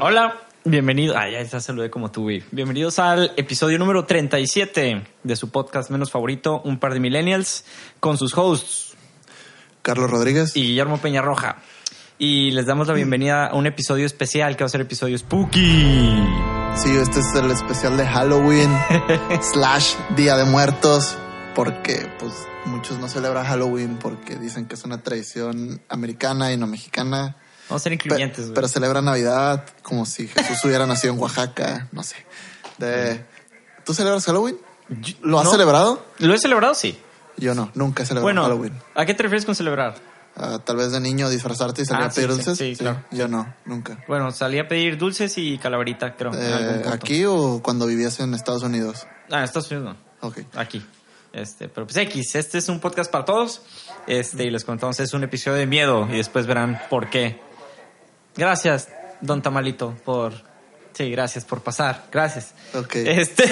Hola, bienvenido. Ah, ya ya saludé como tú, güey. Bienvenidos al episodio número 37 de su podcast menos favorito, Un par de millennials, con sus hosts Carlos Rodríguez. y Guillermo Peñarroja. Y les damos la bienvenida a un episodio especial que va a ser episodio Spooky. Sí, este es el especial de Halloween slash Día de Muertos, porque pues muchos no celebran Halloween porque dicen que es una tradición americana y no mexicana. Vamos a ser incluyentes, güey. pero celebran Navidad como si Jesús hubiera nacido en Oaxaca, no sé. De... ¿Tú celebras Halloween? ¿Lo has No. celebrado? ¿Lo he celebrado? Sí. Yo no, nunca he celebrado Bueno, Halloween. ¿a qué te refieres con celebrar? Ah, tal vez de niño disfrazarte y salir Ah, a pedir sí, sí, dulces. sí, claro. Yo no, nunca. Bueno, salí a pedir dulces y calaverita, creo. Eh. ¿Aquí o cuando vivías en Estados Unidos? Ah, en Estados Unidos no. Ok. Aquí. Este, pero pues X, este es un podcast para todos. Este, y les contamos, es un episodio de miedo y después verán por qué. Gracias, don Tamalito, por. Sí, gracias por pasar. Gracias. Ok. Este.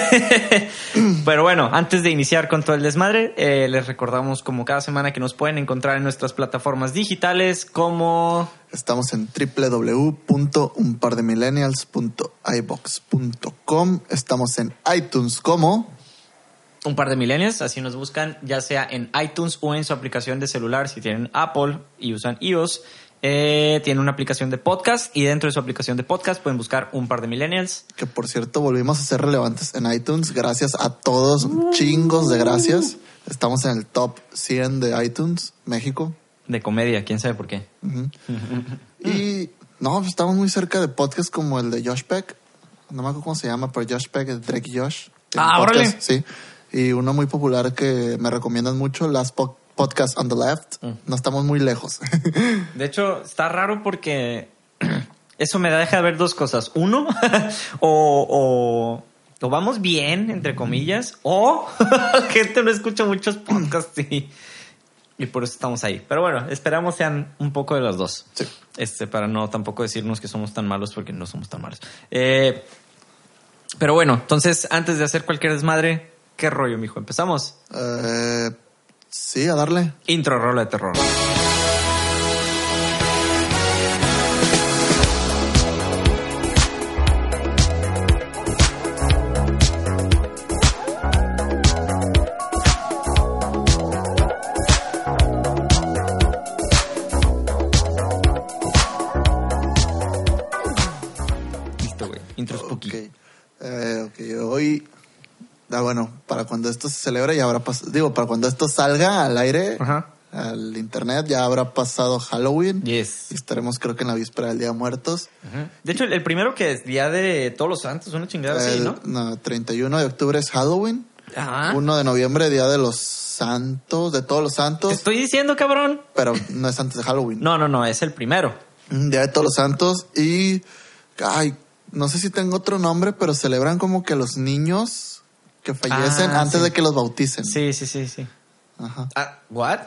Pero bueno, antes de iniciar con todo el desmadre, eh, les recordamos como cada semana que nos pueden encontrar en nuestras plataformas digitales como. Estamos en www.unpardemillennials.ibox.com. Estamos en iTunes como un par de milenios, así nos buscan, ya sea en iTunes o en su aplicación de celular, si tienen Apple y usan iOS. Eh, tiene una aplicación de podcast y dentro de su aplicación de podcast pueden buscar un par de millennials. que por cierto volvimos a ser relevantes en iTunes. Gracias a todos, chingos de gracias. Estamos en el top 100 de iTunes, México. De comedia, quién sabe por qué. Y no, pues estamos muy cerca de podcasts como el de Josh Peck. No me acuerdo cómo se llama, pero Josh Peck es Drake y Josh. Ah, podcast, órale. Sí. Y uno muy popular que me recomiendan mucho, las po- Podcast on the Left. Mm. No estamos muy lejos. De hecho, está raro porque eso me deja de ver dos cosas. Uno, o, o, o vamos bien, entre comillas, o la gente no escucha muchos podcasts y, y por eso estamos ahí. Pero bueno, esperamos sean un poco de los dos. Sí. Este, para no tampoco decirnos que somos tan malos porque no somos tan malos. Eh, pero bueno, entonces, antes de hacer cualquier desmadre, ¿qué rollo, mijo? Empezamos. Eh, sí, a darle. Intro rola de terror. Listo, güey. Intro spooky. Ok. Eh, hoy. Ah, bueno, para cuando esto se celebre ya habrá pasado. Digo, para cuando esto salga al aire, Ajá. al internet, ya habrá pasado Halloween. Yes. Y estaremos, creo que en la víspera del Día de Muertos. Ujú. De hecho, el, el primero que es Día de Todos los Santos, una chingada así, ¿no? no, 31 de octubre es Halloween. Ajá. 1 de noviembre, Día de los Santos, de todos los Te santos. estoy diciendo, cabrón. Pero no es antes de Halloween. No, no, no, es el primero. Mm, Día de todos los santos. Y. Ay, no sé si tengo otro nombre, pero celebran como que los niños que fallecen Ah, antes sí. de que los bauticen. Sí, sí, sí, sí. Ajá. Ah, ¿what?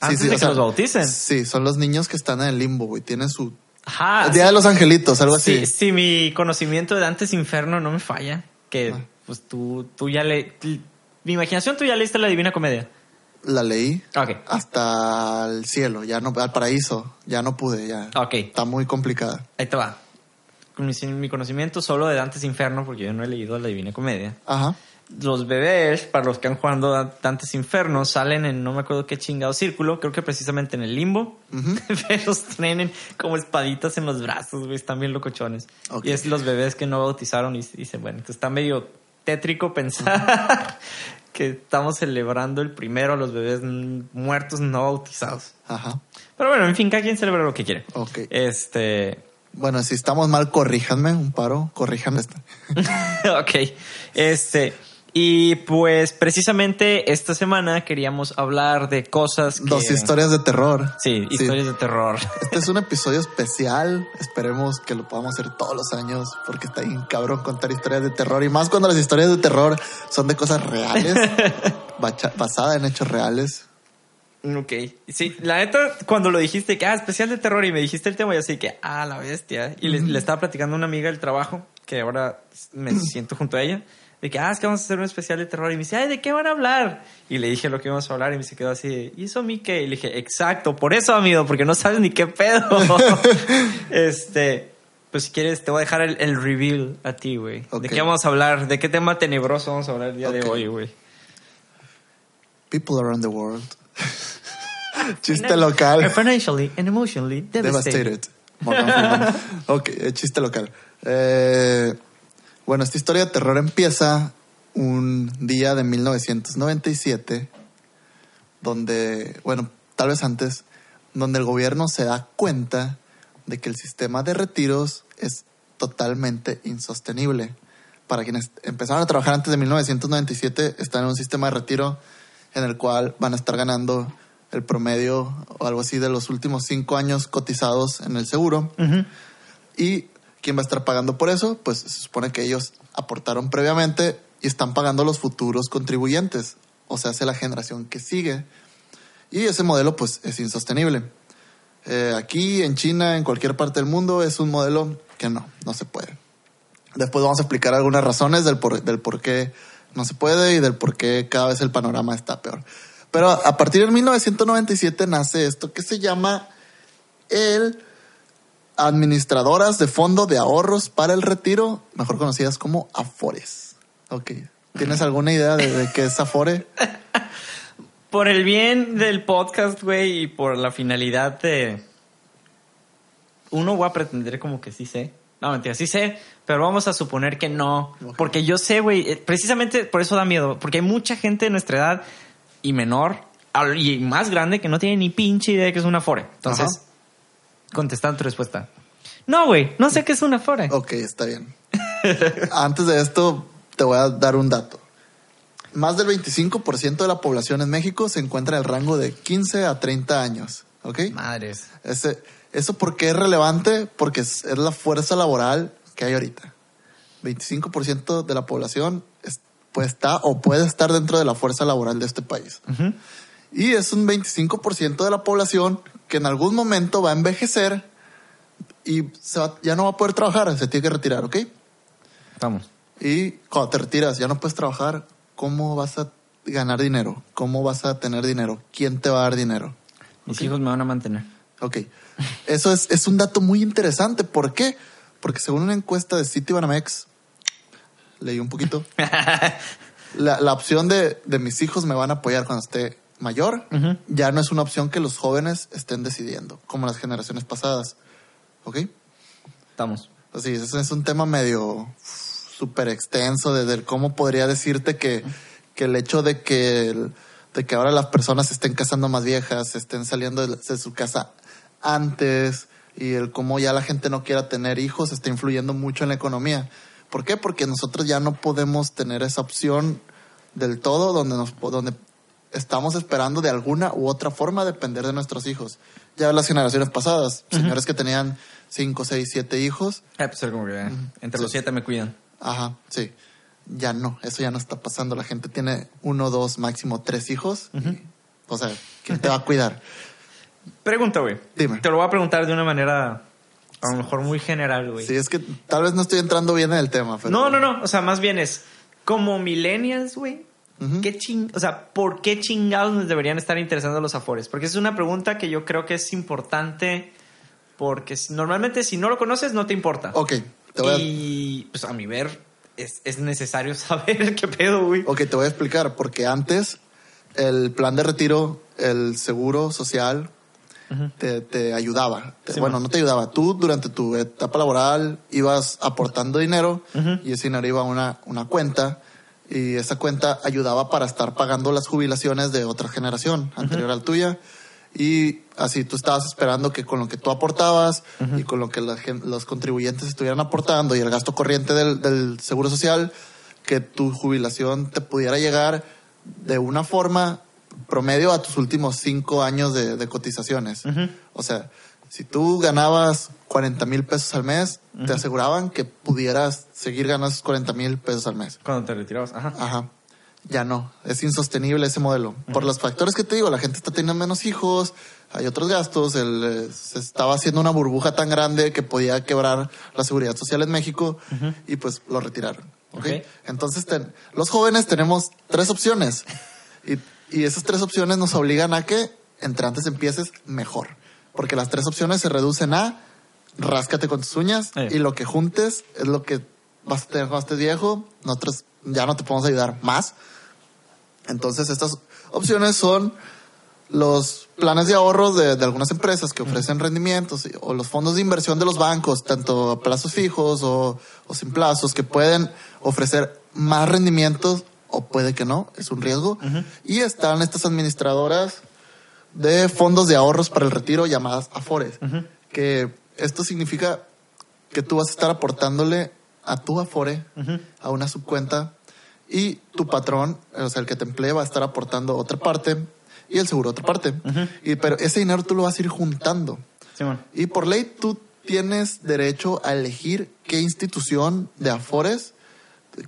Antes sí, de que sea, los bauticen. Sí, son los niños que están en el limbo, güey. Tienen su. Ajá. el Día de los Angelitos, algo así. Sí, sí, mi conocimiento de Dantes Inferno no me falla. Que, Ah. pues tú, tú ya le. Mi imaginación, tú ya leíste la Divina Comedia. La leí Ok. hasta el cielo, ya no, al paraíso. Ya no pude, ya. Ok. Está muy complicada. Ahí te va. Con mi, mi conocimiento solo de Dantes Inferno, porque yo no he leído la Divina Comedia. Ajá. Los bebés, para los que han jugado Dantes Inferno, salen en no me acuerdo qué chingado círculo, creo que precisamente en el limbo. Ujú. los tienen como espaditas en los brazos, güey, están bien locochones. Ok. Y es los bebés que no bautizaron y dicen, bueno, entonces está medio tétrico pensar que estamos celebrando el primero a los bebés muertos no bautizados. Ajá. Pero bueno, en fin, cada quien celebra lo que quiere. Ok. Este. Bueno, si estamos mal, corríjanme un paro. Corríjanme ok. Este. Y pues precisamente esta semana queríamos hablar de cosas que... Dos historias de terror. Sí, historias de terror. Este es un episodio especial. Esperemos que lo podamos hacer todos los años porque está bien cabrón contar historias de terror y más cuando las historias de terror son de cosas reales, basadas en hechos reales. Ok. Sí, la neta, cuando lo dijiste que, ah, especial de terror y me dijiste el tema, yo así que, ah, la bestia. Y le, le estaba platicando a una amiga del trabajo, que ahora me siento junto a ella, de que, ah, es que vamos a hacer un especial de terror. Y me dice, ay, ¿de qué van a hablar? Y le dije lo que íbamos a hablar y me se quedó así, de, ¿y eso a mí qué? Y le dije, exacto, por eso, amigo, porque no sabes ni qué pedo. este, pues si quieres, te voy a dejar el, el reveal a ti, güey. ¿De qué vamos a hablar? ¿De qué tema tenebroso vamos a hablar el día de hoy, güey? People around the world. chiste local. Financially and emotionally devastated. Devastated. Ok, eh, chiste local. Eh, bueno, esta historia de terror empieza un día de 1997, donde, bueno, tal vez antes, donde el gobierno se da cuenta de que el sistema de retiros es totalmente insostenible. Para quienes empezaron a trabajar antes de 1997, están en un sistema de retiro en el cual van a estar ganando el promedio o algo así de los últimos cinco años cotizados en el seguro. ¿Y quién va a estar pagando por eso? Pues se supone que ellos aportaron previamente y están pagando los futuros contribuyentes, o sea, hace la generación que sigue. Y ese modelo pues es insostenible. Eh, aquí, en China, en cualquier parte del mundo, es un modelo que no, no se puede. Después vamos a explicar algunas razones del por, del por qué no se puede y del por qué cada vez el panorama está peor. Pero a partir de 1997 nace esto que se llama el Administradoras de Fondo de Ahorros para el Retiro, mejor conocidas como Afores. Ok. ¿Tienes alguna idea de, de qué es Afore? Por el bien del podcast, güey, y por la finalidad de... Uno voy a pretender como que sí sé. No, mentira, sí sé, pero vamos a suponer que no. Porque yo sé, güey, eh, precisamente por eso da miedo. Porque hay mucha gente de nuestra edad y menor y más grande que no tiene ni pinche idea de que es una Afore. Entonces, Ajá. Contestando tu respuesta. No, güey, no sé qué es una Afore. Ok, está bien. Antes de esto, te voy a dar un dato. Más del 25% de la población en México se encuentra en el rango de 15 a 30 años. ¿Ok? Madres. Ese, ¿Eso por qué es relevante? Porque es, es la fuerza laboral que hay ahorita. 25% de la población es- pues está o puede estar dentro de la fuerza laboral de este país. Y es un 25% de la población que en algún momento va a envejecer y se va- ya no va a poder trabajar, se tiene que retirar, ¿ok? Vamos. Y cuando te retiras, ya no puedes trabajar, ¿cómo vas a ganar dinero? ¿Cómo vas a tener dinero? ¿Quién te va a dar dinero? Mis hijos me van a mantener. Ok. Eso es, es un dato muy interesante. ¿Por qué? Porque según una encuesta de Citibanamex, leí un poquito, la, la opción de, de mis hijos me van a apoyar cuando esté mayor, ya no es una opción que los jóvenes estén decidiendo, como las generaciones pasadas. ¿Ok? Estamos. Así, ese es un tema medio súper extenso de, de cómo podría decirte que, que el hecho de que, el- de que ahora las personas se estén casando más viejas, estén saliendo de, de su casa antes y el cómo ya la gente no quiera tener hijos está influyendo mucho en la economía. ¿Por qué? Porque nosotros ya no podemos tener esa opción del todo donde nos donde estamos esperando de alguna u otra forma depender de nuestros hijos. Ya las generaciones pasadas, señores que tenían cinco, seis, siete hijos, Eh, pues era como que entre los siete me cuidan. Ajá, sí. Ya no, eso ya no está pasando. La gente tiene uno, dos, máximo tres hijos. y, o sea, ¿quién te va a cuidar? Pregunta, güey. Dime. Te lo voy a preguntar de una manera a lo mejor muy general, güey. Sí, es que tal vez no estoy entrando bien en el tema. Pero... No, no, no. O sea, más bien es como millennials, güey. ¿Qué ching o sea, ¿por qué chingados nos deberían estar interesando los afores? Porque es una pregunta que yo creo que es importante porque normalmente si no lo conoces no te importa. Ok, te voy a, Y pues a mi ver es, es necesario saber qué pedo, güey. ok, te voy a explicar. Porque antes el plan de retiro, el seguro social, te, te ayudaba. Te- Sí, bueno, man. no te ayudaba. Tú durante tu etapa laboral ibas aportando dinero y ese dinero iba a una, una cuenta y esa cuenta ayudaba para estar pagando las jubilaciones de otra generación anterior al tuya. Y así tú estabas esperando que con lo que tú aportabas y con lo que la los contribuyentes estuvieran aportando y el gasto corriente del, del seguro social, que tu jubilación te pudiera llegar de una forma promedio a tus últimos cinco años de, de cotizaciones. O sea, si tú ganabas 40 mil pesos al mes, te aseguraban que pudieras seguir ganando esos 40 mil pesos al mes. Cuando te retirabas. Ajá. Ajá. Ya no. Es insostenible ese modelo. Por los factores que te digo, la gente está teniendo menos hijos, hay otros gastos, el, eh, se estaba haciendo una burbuja tan grande que podía quebrar la seguridad social en México y pues lo retiraron. ¿ok? Ok. Entonces, ten- los jóvenes tenemos tres opciones y, y esas tres opciones nos obligan a que entre antes empieces mejor, porque las tres opciones se reducen a ráscate con tus uñas Eh. y lo que juntes es lo que vas a tener cuando estés viejo. Nosotros ya no te podemos ayudar más. Entonces, estas opciones son los planes de ahorros de, de algunas empresas que ofrecen rendimientos o los fondos de inversión de los bancos, tanto a plazos fijos o, o sin plazos, que pueden ofrecer más rendimientos o puede que no, es un riesgo. Y están estas administradoras de fondos de ahorros para el retiro llamadas Afores, que esto significa que tú vas a estar aportándole a tu Afore, a una subcuenta, y tu patrón, o sea, el que te emplee, va a estar aportando otra parte y el seguro otra parte. y, pero ese dinero tú lo vas a ir juntando. Simón. Y por ley tú tienes derecho a elegir qué institución de Afores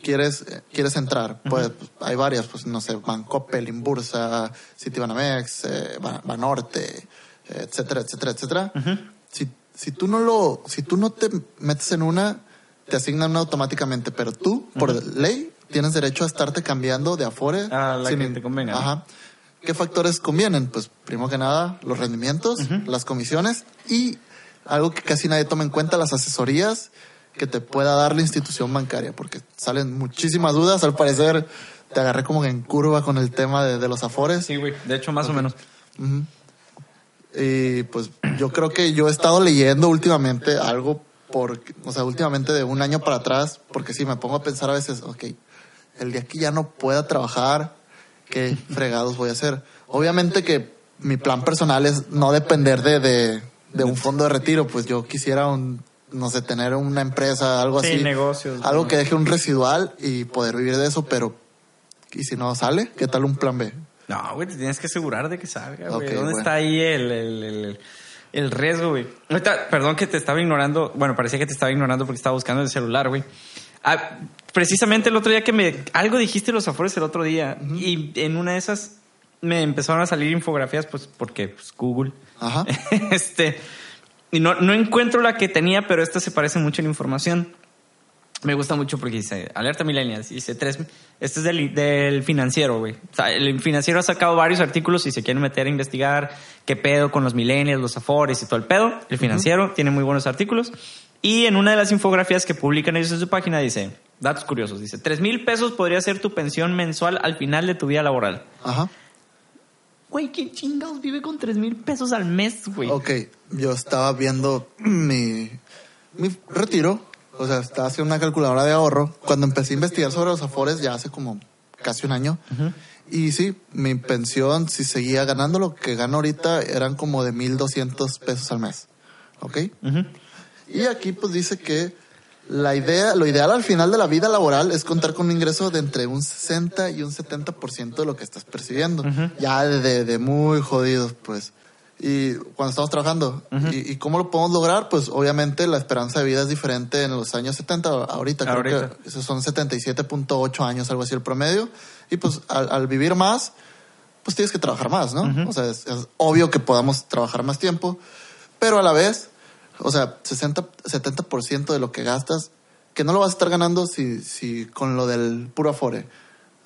quieres, quieres entrar. Pues pues, hay varias, pues no sé, Bancoppel, Inbursa, Citibanamex, eh, Ba- Banorte, etcétera, etcétera, etcétera. si, si tú no lo, si tú no te metes en una, te asignan una automáticamente, pero tú, por ley, tienes derecho a estarte cambiando de Afore. A la sin que te convenga. Ajá. ¿Qué factores convienen? Pues primero que nada, los rendimientos, las comisiones y algo que casi nadie toma en cuenta, las asesorías que te pueda dar la institución bancaria, porque salen muchísimas dudas. Al parecer, te agarré como que en curva con el tema de, de los afores. Sí, güey. De hecho, más o menos. Y pues yo creo que yo he estado leyendo últimamente algo por, o sea, últimamente de un año para atrás, porque si me pongo a pensar a veces, ok, el día que ya no pueda trabajar, ¿qué fregados voy a hacer? Obviamente que mi plan personal es no depender de, de, de un fondo de retiro, pues yo quisiera un, no sé, tener una empresa, algo Sí, así. negocios, Algo ¿no? que deje un residual y poder vivir de eso, pero ¿y si no sale? ¿Qué tal un plan B? No, güey, te tienes que asegurar de que salga, güey. ¿Dónde bueno. está ahí el, el, el, el riesgo, güey? Ahorita, perdón que te estaba ignorando. Bueno, parecía que te estaba ignorando porque estaba buscando el celular, güey. Ah, precisamente el otro día que me... Algo dijiste los afores el otro día. Y en una de esas me empezaron a salir infografías, pues, porque pues, Google. Ajá. este... Y no, no encuentro la que tenía, pero esta se parece mucho en información. Me gusta mucho porque dice, alerta millennials, dice tres, este es del, del financiero, güey. O sea, el financiero ha sacado varios artículos y se quieren meter a investigar qué pedo con los millennials, los afores y todo el pedo. El financiero tiene muy buenos artículos. Y en una de las infografías que publican ellos en su página dice, datos curiosos, dice, tres mil pesos podría ser tu pensión mensual al final de tu vida laboral. Ajá. Güey, ¿quién chingados vive con tres mil pesos al mes, güey? Ok, yo estaba viendo mi, mi retiro, o sea, estaba haciendo una calculadora de ahorro. Cuando empecé a investigar sobre los afores, ya hace como casi un año, y sí, mi pensión, si seguía ganando lo que gano ahorita, eran como de 1.200 pesos al mes. ¿Ok? Y aquí pues dice que la idea, lo ideal al final de la vida laboral es contar con un ingreso de entre un 60 y un 70% de lo que estás percibiendo. Ya de, de muy jodidos, pues. Y cuando estamos trabajando. ¿Y, y cómo lo podemos lograr? Pues obviamente la esperanza de vida es diferente en los años 70. Ahorita, creo Ahorita. que esos son 77.8 años, algo así el promedio. Y pues al, al vivir más, pues tienes que trabajar más, ¿no? O sea, es, es obvio que podamos trabajar más tiempo, pero a la vez, o sea, 60, 70% de lo que gastas, que no lo vas a estar ganando si, si con lo del puro afore.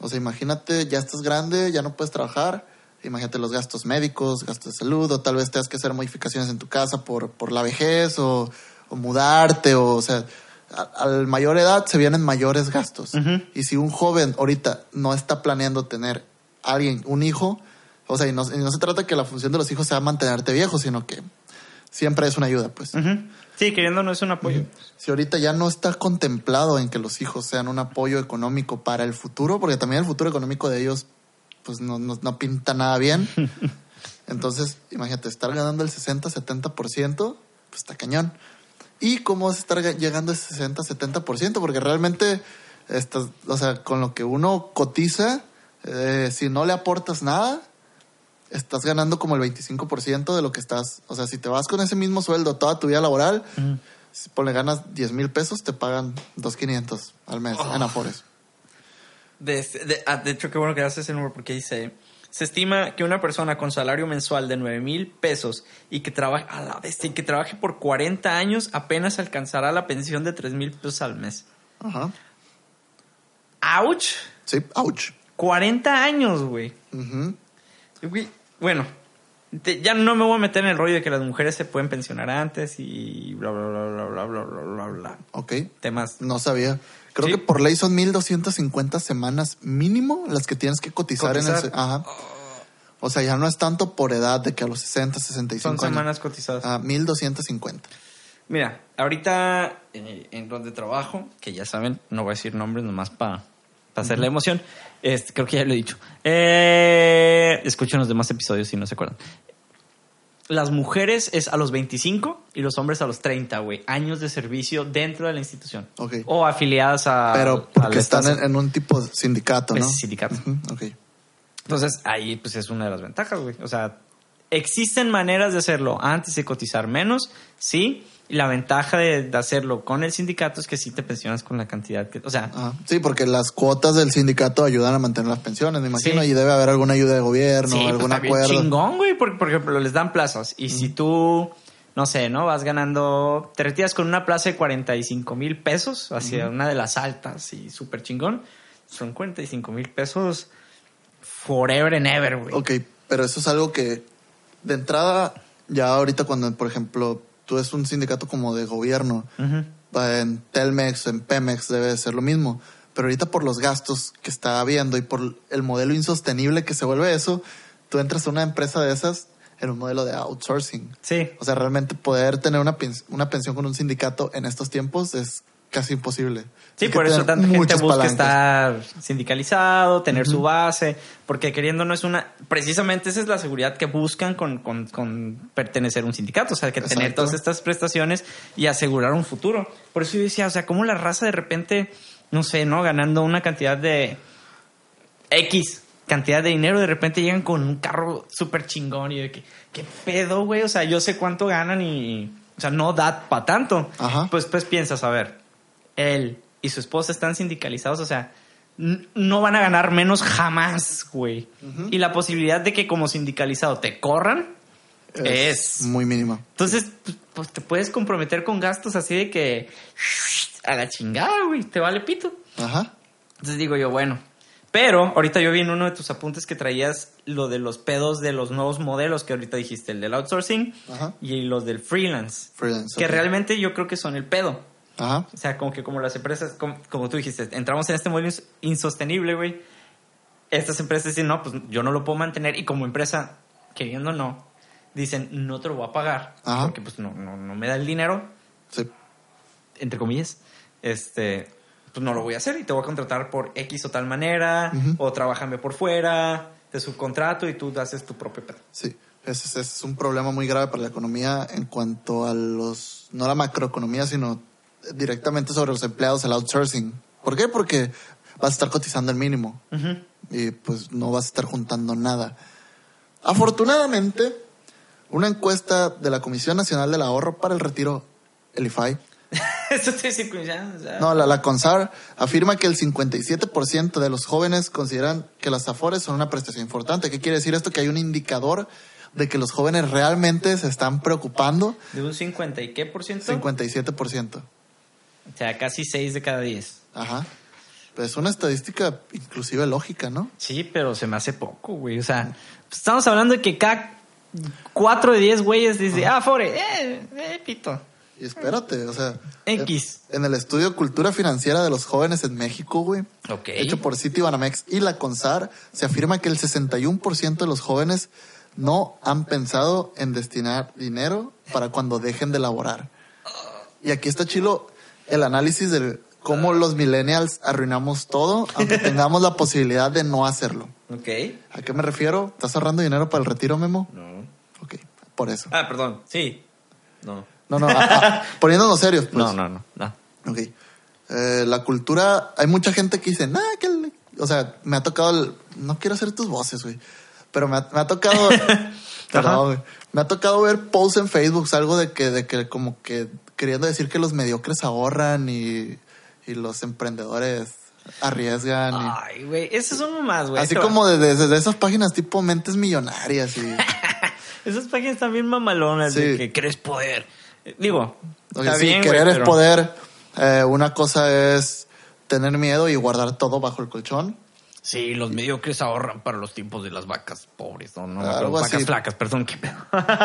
O sea, imagínate, ya estás grande, ya no puedes trabajar, imagínate los gastos médicos, gastos de salud, o tal vez tengas que hacer modificaciones en tu casa por, por la vejez, o, o mudarte, o, o sea, a, al mayor edad se vienen mayores gastos. Y si un joven ahorita no está planeando tener alguien, un hijo, o sea, y no, y no se trata que la función de los hijos sea mantenerte viejo, sino que siempre es una ayuda, pues. Sí, queriendo no es un apoyo. Si ahorita ya no está contemplado en que los hijos sean un apoyo económico para el futuro, porque también el futuro económico de ellos, pues no, no, no pinta nada bien. Entonces, imagínate, estar ganando el 60, 70%, pues está cañón. ¿Y cómo vas a estar ga- llegando a ese 60, 70%? Porque realmente, estás, o sea, con lo que uno cotiza, eh, si no le aportas nada, estás ganando como el 25% de lo que estás. O sea, si te vas con ese mismo sueldo toda tu vida laboral, si ponle ganas 10 mil pesos, te pagan 2.500 al mes en Afores. De, este, de, ah, de, hecho, qué bueno que haces ese número porque dice, se estima que una persona con salario mensual de 9 mil pesos y que, trabaje, a la bestia, y que trabaje por 40 años apenas alcanzará la pensión de 3 mil pesos al mes. Ajá. ¡Auch! Sí, ouch. 40 años, güey. Uh. Bueno, ya no me voy a meter en el rollo de que las mujeres se pueden pensionar antes y bla, bla, bla, bla, bla, bla, bla, bla. Ok. Temas. No sabía. Creo Sí. que por ley son 1250 semanas mínimo las que tienes que cotizar, en el. Ajá. O sea, ya no es tanto por edad de que a los 60, 65 Son años. semanas cotizadas. Ah, 1250. Mira, ahorita eh, en donde trabajo, que ya saben, no voy a decir nombres nomás para hacer la emoción. Este, creo que ya lo he dicho. Eh, escuchen los demás episodios si no se acuerdan. Las mujeres es a los 25 y los hombres a los 30, güey. Años de servicio dentro de la institución. Ok. O afiliadas a. Pero porque están en, en un tipo de sindicato, ¿no? Es sindicato. Ok. Entonces, ahí pues es una de las ventajas, güey. O sea, existen maneras de hacerlo antes de cotizar menos, sí. Y la ventaja de, de hacerlo con el sindicato es que sí te pensionas con la cantidad que... O sea, Ajá. Sí, porque las cuotas del sindicato ayudan a mantener las pensiones, me imagino, Sí. y debe haber alguna ayuda de gobierno, sí, pues, algún bien acuerdo. chingón, güey. Por, por ejemplo, les dan plazas. Y si tú, no sé, ¿no? Vas ganando... Te retiras con una plaza de 45 mil pesos hacia una de las altas y súper chingón. Son 45 mil pesos forever and ever, güey. Ok, pero eso es algo que de entrada, ya ahorita cuando, por ejemplo, tú es un sindicato como de gobierno, en Telmex, en Pemex debe de ser lo mismo. Pero ahorita por los gastos que está habiendo y por el modelo insostenible que se vuelve eso, tú entras a una empresa de esas en un modelo de outsourcing. Sí. O sea, realmente poder tener una, una pensión con un sindicato en estos tiempos es casi imposible. Sí, por eso tanta gente busca palancas. estar sindicalizado, tener su base, porque queriendo no es una... Precisamente esa es la seguridad que buscan con, con, con pertenecer a un sindicato, o sea, que tener todas estas prestaciones y asegurar un futuro. Por eso yo decía, o sea, cómo la raza de repente, no sé, ¿no? Ganando una cantidad de X cantidad de dinero, de repente llegan con un carro súper chingón y de que, ¿qué pedo, güey? O sea, yo sé cuánto ganan y, o sea, no da para tanto. Ajá. Pues, pues piensas, a ver, él y su esposa están sindicalizados, o sea, no van a ganar menos jamás, güey. Y la posibilidad de que como sindicalizado te corran es... muy mínima. Entonces, pues, te puedes comprometer con gastos así de que a la chingada, güey, te vale pito. Ajá. Entonces digo yo, bueno. Pero ahorita yo vi en uno de tus apuntes que traías lo de los pedos de los nuevos modelos que ahorita dijiste, el del outsourcing Ajá. y los del freelance. Freelance. Que realmente yo creo que son el pedo. Ajá. O sea, como que como las empresas, como, como tú dijiste, entramos en este modelo ins- insostenible, güey. Estas empresas dicen, no, pues yo no lo puedo mantener. Y como empresa, queriendo no, dicen, no te lo voy a pagar. Ajá. Porque pues no, no, no me da el dinero, Sí. entre comillas. Este, pues no lo voy a hacer y te voy a contratar por X o tal manera. Ujú. O trabajame por fuera, te subcontrato y tú haces tu propio pedo. Sí, ese, ese es un problema muy grave para la economía en cuanto a los, no la macroeconomía, sino directamente sobre los empleados, el outsourcing. ¿Por qué? Porque vas a estar cotizando el mínimo y pues no vas a estar juntando nada. Afortunadamente, una encuesta de la Comisión Nacional del Ahorro para el Retiro, el IFAI, no, la, la CONSAR afirma que el 57% de los jóvenes consideran que las AFORES son una prestación importante. ¿Qué quiere decir esto? Que hay un indicador de que los jóvenes realmente se están preocupando. De un 50 y qué por ciento? 57%. O sea, casi 6 de cada 10. Ajá. Pues es una estadística inclusive lógica, ¿no? Sí, pero se me hace poco, güey. O sea, pues, estamos hablando de que cada 4 de 10 güeyes dice, ah, Fore, eh, eh, pito. Y espérate, o sea... X. En el estudio Cultura Financiera de los Jóvenes en México, güey, Ok. hecho por City Banamex y la CONSAR, se afirma que el 61% de los jóvenes no han pensado en destinar dinero para cuando dejen de laborar. Y aquí está chilo el análisis de cómo los millennials arruinamos todo, aunque tengamos la posibilidad de no hacerlo. Ok. ¿A qué me refiero? ¿Estás ahorrando dinero para el retiro, Memo? No. Ok, por eso. Ah, perdón. Sí. No. No, no, a- a- poniéndonos serios, pues. No, no, no, no. Ok. Eh, la cultura, hay mucha gente que dice, nah, que el-". o sea, me ha tocado, el- no quiero hacer tus voces, güey, pero me ha, me ha tocado, perdón, güey. me ha tocado ver posts en Facebook, algo de que, de que como que queriendo decir que los mediocres ahorran y, y los emprendedores arriesgan. y- Ay, güey. Esas son más, güey. así como de, de- de esas páginas tipo mentes millonarias y... Esas páginas también mamalonas de que crees poder. Digo, O sea, está sí, querer es pero- poder. Eh, una cosa es tener miedo y guardar todo bajo el colchón. Sí, los mediocres ahorran para los tiempos de las vacas pobres, ¿no? no Algo vacas así. flacas, perdón, qué pedo.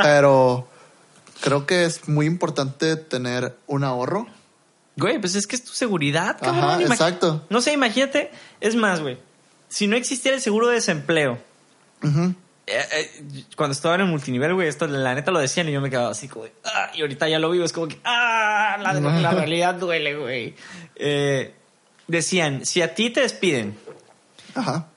Pero creo que es muy importante tener un ahorro. Güey, pues es que es tu seguridad, cabrón. Ajá, exacto. No sé, imagínate. Es más, güey. Si no existiera el seguro de desempleo, eh, eh, cuando estaba en el multinivel, güey, esto la neta lo decían y yo me quedaba así como ah, y ahorita ya lo vivo, es como que, ah, la, la realidad duele, güey. Eh, decían, si a ti te despiden Ajá.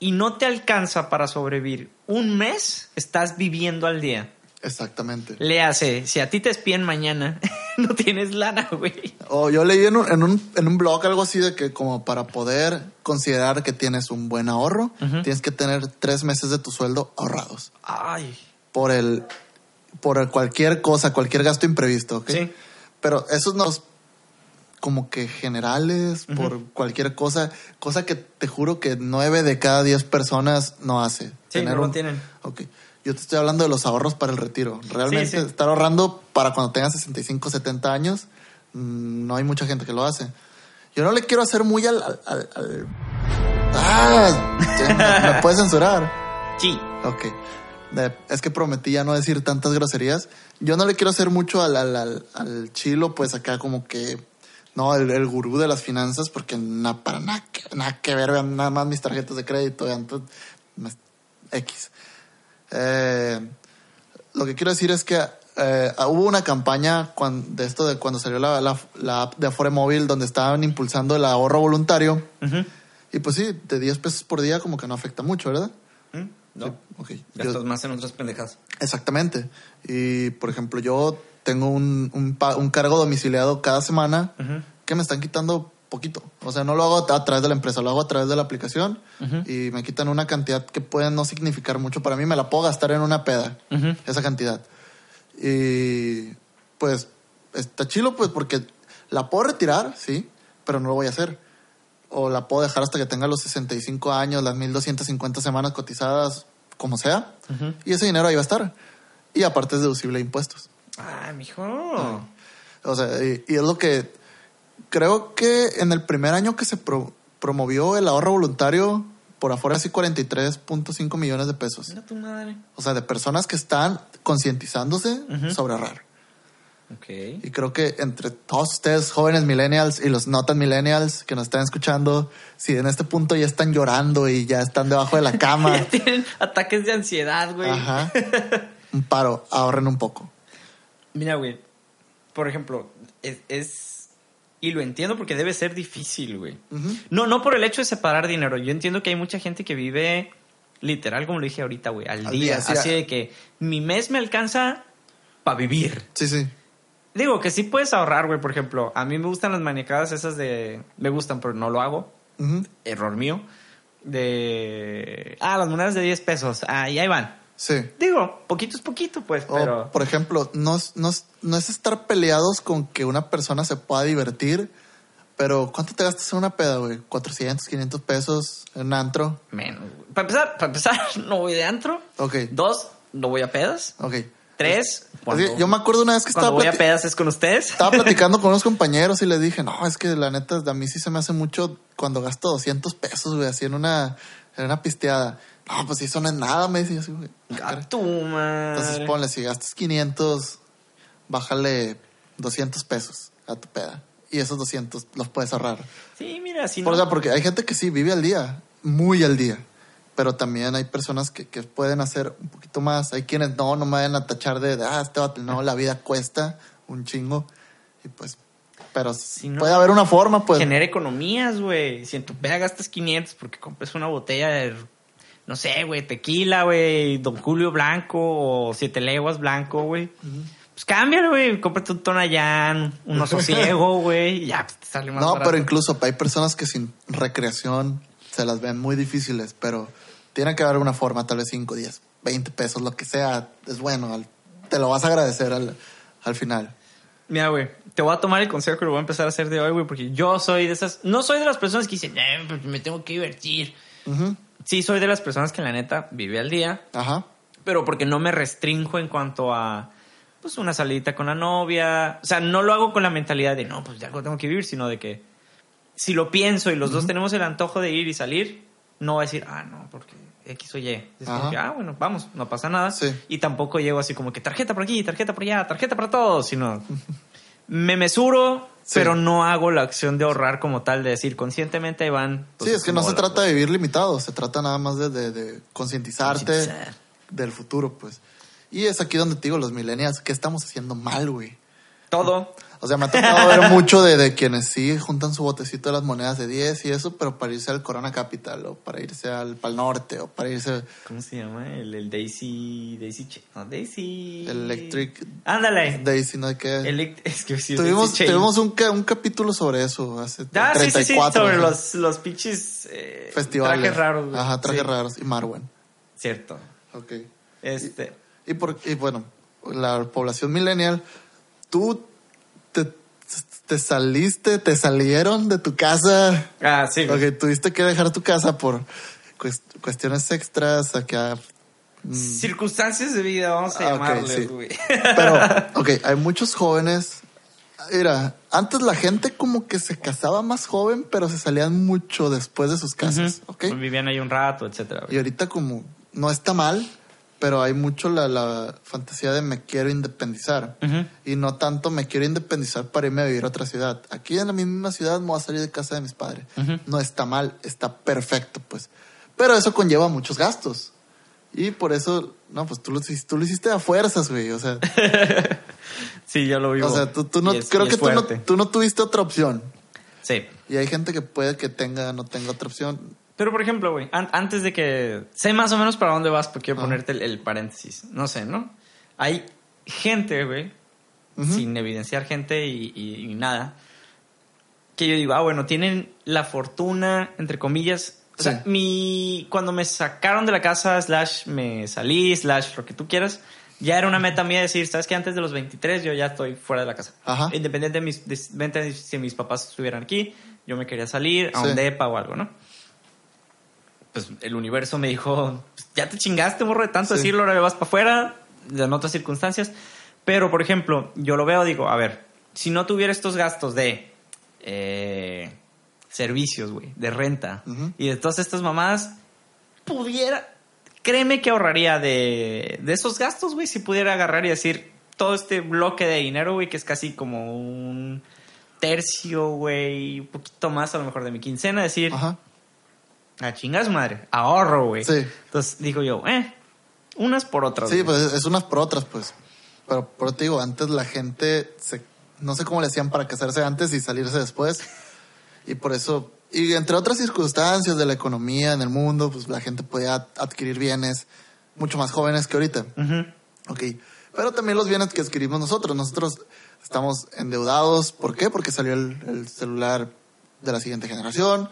y no te alcanza para sobrevivir un mes, estás viviendo al día. Exactamente. Le hace, si a ti te despiden mañana, no tienes lana, güey. O yo leí en un, en, un, en un blog algo así de que como para poder considerar que tienes un buen ahorro, tienes que tener tres meses de tu sueldo ahorrados Ay. por el por el cualquier cosa, cualquier gasto imprevisto, ¿ok? Sí. Pero esos no como que generales por cualquier cosa, cosa que te juro que nueve de cada diez personas no hace. Sí, no lo tienen. Ok. Yo te estoy hablando de los ahorros para el retiro. Realmente Sí, sí. estar ahorrando para cuando tengas 65, 70 años, mm, no hay mucha gente que lo hace. Yo no le quiero hacer muy al... al- al- al- ¡Ah! ¿Me, me puedes censurar? Sí. Ok. Es que prometí ya no decir tantas groserías. Yo no le quiero hacer mucho al, al, al, al chilo, pues acá como que... No, el, el gurú de las finanzas, porque na- para nada que, nada que ver, vean nada más mis tarjetas de crédito, vean, me- X. Eh, lo que quiero decir es que eh, hubo una campaña cuan- de esto de cuando salió la, la, la app de Afore Móvil donde estaban impulsando el ahorro voluntario. Y pues sí, de 10 pesos por día como que no afecta mucho, ¿verdad? ¿Mm? No. Sí, ok. Yo- Gastas más en otras pendejas. exactamente. Y por ejemplo, yo tengo un, un, cargo domiciliado cada semana que me están quitando poquito. O sea, no lo hago a través de la empresa, lo hago a través de la aplicación y me quitan una cantidad que puede no significar mucho para mí. Me la puedo gastar en una peda, esa cantidad. Y pues está chilo, pues porque la puedo retirar, sí, pero no lo voy a hacer. O la puedo dejar hasta que tenga los 65 años, las 1250 semanas cotizadas, como sea. Y ese dinero ahí va a estar. Y aparte es deducible de impuestos. Ah, mijo. O sea, y, y es lo que creo que en el primer año que se pro- promovió el ahorro voluntario, por afuera así 43.5 millones de pesos. Mira tu madre. O sea, de personas que están concientizándose sobre ahorrar. Ok. Y creo que entre todos ustedes, jóvenes millennials y los no tan millennials que nos están escuchando, si en este punto ya están llorando y ya están debajo de la cama, Ya tienen ataques de ansiedad, güey. ajá, un paro, ahorren un poco. Mira, güey. Por ejemplo, es, es- Y lo entiendo porque debe ser difícil, güey. No, no por el hecho de separar dinero. Yo entiendo que hay mucha gente que vive literal, como lo dije ahorita, güey, al, Al día. día, sí, así a- de que mi mes me alcanza para vivir. Sí, sí. Digo que sí puedes ahorrar, güey. Por ejemplo, a mí me gustan las manicadas esas de. Me gustan, pero no lo hago. Error mío. De. Ah, las monedas de 10 pesos. Ah, y ahí van. Sí. Digo, poquito es poquito, pues, O, pero. por ejemplo, no, es- no, no es estar peleados con que una persona se pueda divertir, pero ¿cuánto te gastas en una peda, güey? ¿400, 500 pesos en un antro? Menos. Para empezar, para empezar, no voy de antro. Ok, Dos, no voy a pedas. ok. Tres, Es cuando, yo me acuerdo una vez que estaba, voy a pedas es con ustedes. estaba platicando con unos compañeros y les dije, no, es que la neta, a mí sí se me hace mucho cuando gasto 200 pesos, güey, así en una, en una pisteada. No, pues eso no es nada, me dice yo así, güey. A tu madre. Entonces ponle, si gastas 500, bájale 200 pesos a tu peda. Y esos 200 los puedes ahorrar. Sí, mira, si Por- no. o sea, porque hay gente que sí vive al día, muy al día. Pero también hay personas que, que pueden hacer un poquito más. Hay quienes no, no me vayan a tachar de, ah, este vato", no, la vida cuesta un chingo. Y pues, pero Si no- puede haber una forma, pues. Genera economías, güey. Si en tu peda gastas 500 porque compres una botella de, no sé, güey, tequila, güey, Don Julio Blanco o Siete Leguas Blanco, güey. Pues cámbialo, güey. Cómprate un Tonayán, un oso ciego, güey. y Ya, pues te sale más No, barato. pero incluso hay personas que sin recreación se las ven muy difíciles, pero tiene que haber una forma, tal vez 5, 10, 20 pesos, lo que sea, es bueno. al- te lo vas a agradecer al, al final. Mira, güey, te voy a tomar el consejo que lo voy a empezar a hacer de hoy, güey, porque yo soy de esas. No soy de las personas que dicen, eh, pues me tengo que divertir. Ujú, Sí, soy de las personas que la neta vive al día, Ajá. pero porque no me restrinjo en cuanto a pues una salidita con la novia. O sea, no lo hago con la mentalidad de no, pues ya algo tengo que vivir, sino de que si lo pienso y los dos tenemos el antojo de ir y salir, no va a decir, ah, no, porque X o Y. Es como que, ah, bueno, vamos, no pasa nada. Sí. Y tampoco llego así como que tarjeta por aquí, tarjeta por allá, tarjeta para todos, sino me mesuro, Sí. pero no hago la acción de ahorrar como tal, de decir conscientemente van. pues, sí, es que no se trata de vivir limitado, se trata nada más de, de- de concientizarte Concientizar. del futuro, pues. Y es aquí donde te digo, los millennials, ¿qué estamos haciendo mal, güey? Todo. O sea, me ha tocado ver mucho de, de quienes sí juntan su botecito de las monedas de 10 y eso, pero para irse al Corona Capital o para irse al Pal Norte o para irse ¿Cómo se llama? El, el Daisy. Daisy. No, Daisy. Electric Ándale. Daisy, ¿no? ¿Qué? Elect- es que sí, tuvimos tuvimos un, un capítulo sobre eso hace Ah, sí, sí, sí, 34 sobre ¿no? los, los pinches eh, festivales. trajes raros. güey. Ajá, trajes Sí, raros. Y Marwen. Cierto. Ok. Este. Y, por, y bueno, la población millennial, tú te saliste, te salieron de tu casa. Ah, sí. Ok, tuviste que dejar tu casa por cues- cuestiones extras acá. mm, Circunstancias de vida, vamos a Ah, llamarles, sí. güey. Pero, ok, hay muchos jóvenes. Mira, antes la gente como que se casaba más joven, pero se salían mucho después de sus casas. ¿ok? Vivían ahí un rato, etcétera. güey. Y ahorita como no está mal, pero hay mucho la, la fantasía de me quiero independizar. Ujú. Y no tanto me quiero independizar para irme a vivir a otra ciudad. Aquí en la misma ciudad me voy a salir de casa de mis padres. Ujú. No está mal, está perfecto, pues. Pero eso conlleva muchos gastos. Y por eso, no, pues tú lo, tú lo hiciste a fuerzas, güey. O sea, Sí, yo lo vivo. o sea tú, tú no, es- creo que tú no, tú no tuviste otra opción. Sí. Y hay gente que puede que tenga, no tenga otra opción. Pero, por ejemplo, güey, an- antes de que... Sé más o menos para dónde vas, porque quiero ponerte el, el paréntesis. No sé, ¿no? Hay gente, güey, Ujú. sin evidenciar gente y, y- y nada, que yo digo, ah, bueno, tienen la fortuna, entre comillas. O sea, Sí. mi... Cuando me sacaron de la casa, slash me salí, slash lo que tú quieras, ya era una meta mía decir, ¿sabes que Antes de los 23 yo ya estoy fuera de la casa. Ajá. Independiente de, mis, de, de si mis papás estuvieran aquí, yo me quería salir a Sí. un depa o algo, ¿no? Pues el universo me dijo, "Pues, ya te chingaste, morro, de tanto Sí. decirlo, ahora vas para afuera, en otras circunstancias. Pero, por ejemplo, yo lo veo, digo, a ver, si no tuviera estos gastos de eh, servicios, güey, de renta y de todas estas mamadas, pudiera, créeme que ahorraría de, de esos gastos, güey, si pudiera agarrar y decir todo este bloque de dinero, güey, que es casi como un tercio, güey, un poquito más a lo mejor de mi quincena, decir, Ajá. A chingar su madre, ahorro, güey. Sí. Entonces digo yo, eh, unas por otras. Sí, pues es- unas por otras, pues. Pero, pero te digo, antes la gente se, no sé cómo le hacían para casarse antes y salirse después. Y por eso, y entre otras circunstancias de la economía en el mundo, pues la gente podía adquirir bienes mucho más jóvenes que ahorita. Ujú. Ok. Pero también los bienes que adquirimos nosotros. Nosotros estamos endeudados. ¿Por qué? Porque salió el, el celular de la siguiente generación.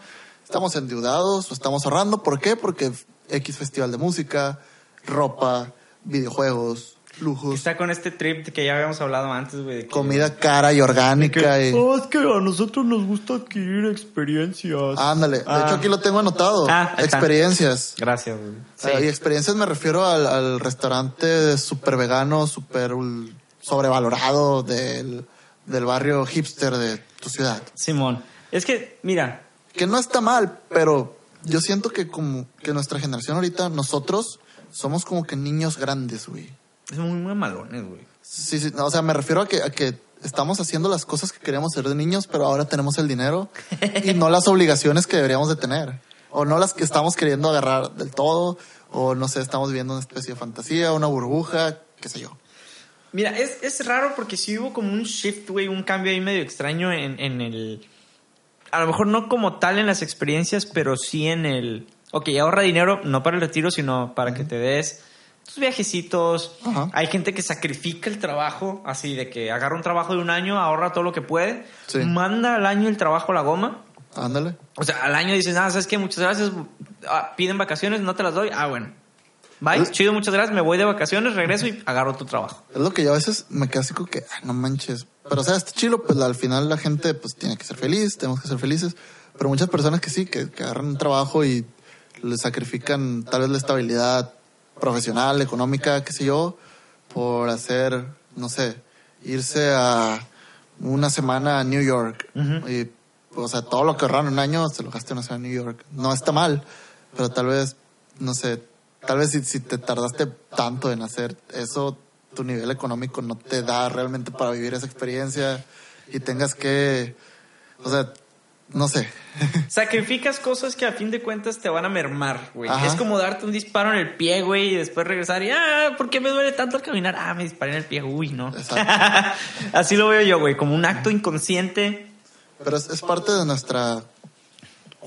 Estamos endeudados o estamos ahorrando. ¿Por qué? Porque X festival de música, ropa, videojuegos, lujos, Está con este trip que ya habíamos hablado antes, güey. comida cara y orgánica. y... Oh, es que a nosotros nos gusta adquirir experiencias. Ándale. De Ah. hecho, aquí lo tengo anotado. Ah. Experiencias. Gracias, güey. Sí. Ah, y experiencias me refiero al, al restaurante súper vegano, súper sobrevalorado del, del barrio hipster de tu ciudad. Simón. Es que, mira, Que no está mal, pero yo siento que como que nuestra generación ahorita, nosotros somos como que niños grandes, güey. es muy, muy malones, güey. Sí, sí, no, o sea, me refiero a que, a que estamos haciendo las cosas que queríamos hacer de niños, pero ahora tenemos el dinero y no las obligaciones que deberíamos de tener. O no las que estamos queriendo agarrar del todo, o no sé, estamos viviendo una especie de fantasía, una burbuja, qué sé yo. Mira, es, es raro porque sí hubo como un shift, güey, un cambio ahí medio extraño en, en el... A lo mejor no como tal en las experiencias, pero sí en el... Ok, ahorra dinero, no para el retiro, sino para que te des tus viajecitos. Ajá. Hay gente que sacrifica el trabajo, así de que agarra un trabajo de un año, ahorra todo lo que puede, Sí. manda al año el trabajo a la goma. Ándale. O sea, al año dices, ah, ¿sabes qué? Muchas gracias. Ah, piden vacaciones, no te las doy. Ah, bueno. Bye, chido, muchas gracias. Me voy de vacaciones, regreso y agarro tu trabajo. Es lo que yo a veces me quedo así como que, "Ay, no manches. Pero, o sea, está chilo, pues al final la gente pues tiene que ser feliz, tenemos que ser felices. Pero muchas personas que sí, que, que agarran un trabajo y le sacrifican tal vez la estabilidad profesional, económica, qué sé yo, por hacer, no sé, irse a una semana a New York. Ujú. Y o sea, todo lo que ahorraron en un año se lo gasté en una ciudad de New York. No está mal, pero tal vez, no sé, tal vez si, si te tardaste tanto en hacer eso, tu nivel económico no te da realmente para vivir esa experiencia y tengas que, o sea, no sé. Sacrificas cosas que a fin de cuentas te van a mermar, güey. Es como darte un disparo en el pie, güey, y después regresar y, ah, ¿por qué me duele tanto al caminar? Ah, me disparé en el pie, uy, no. Así lo veo yo, güey, como un acto inconsciente. Pero es, es parte de nuestra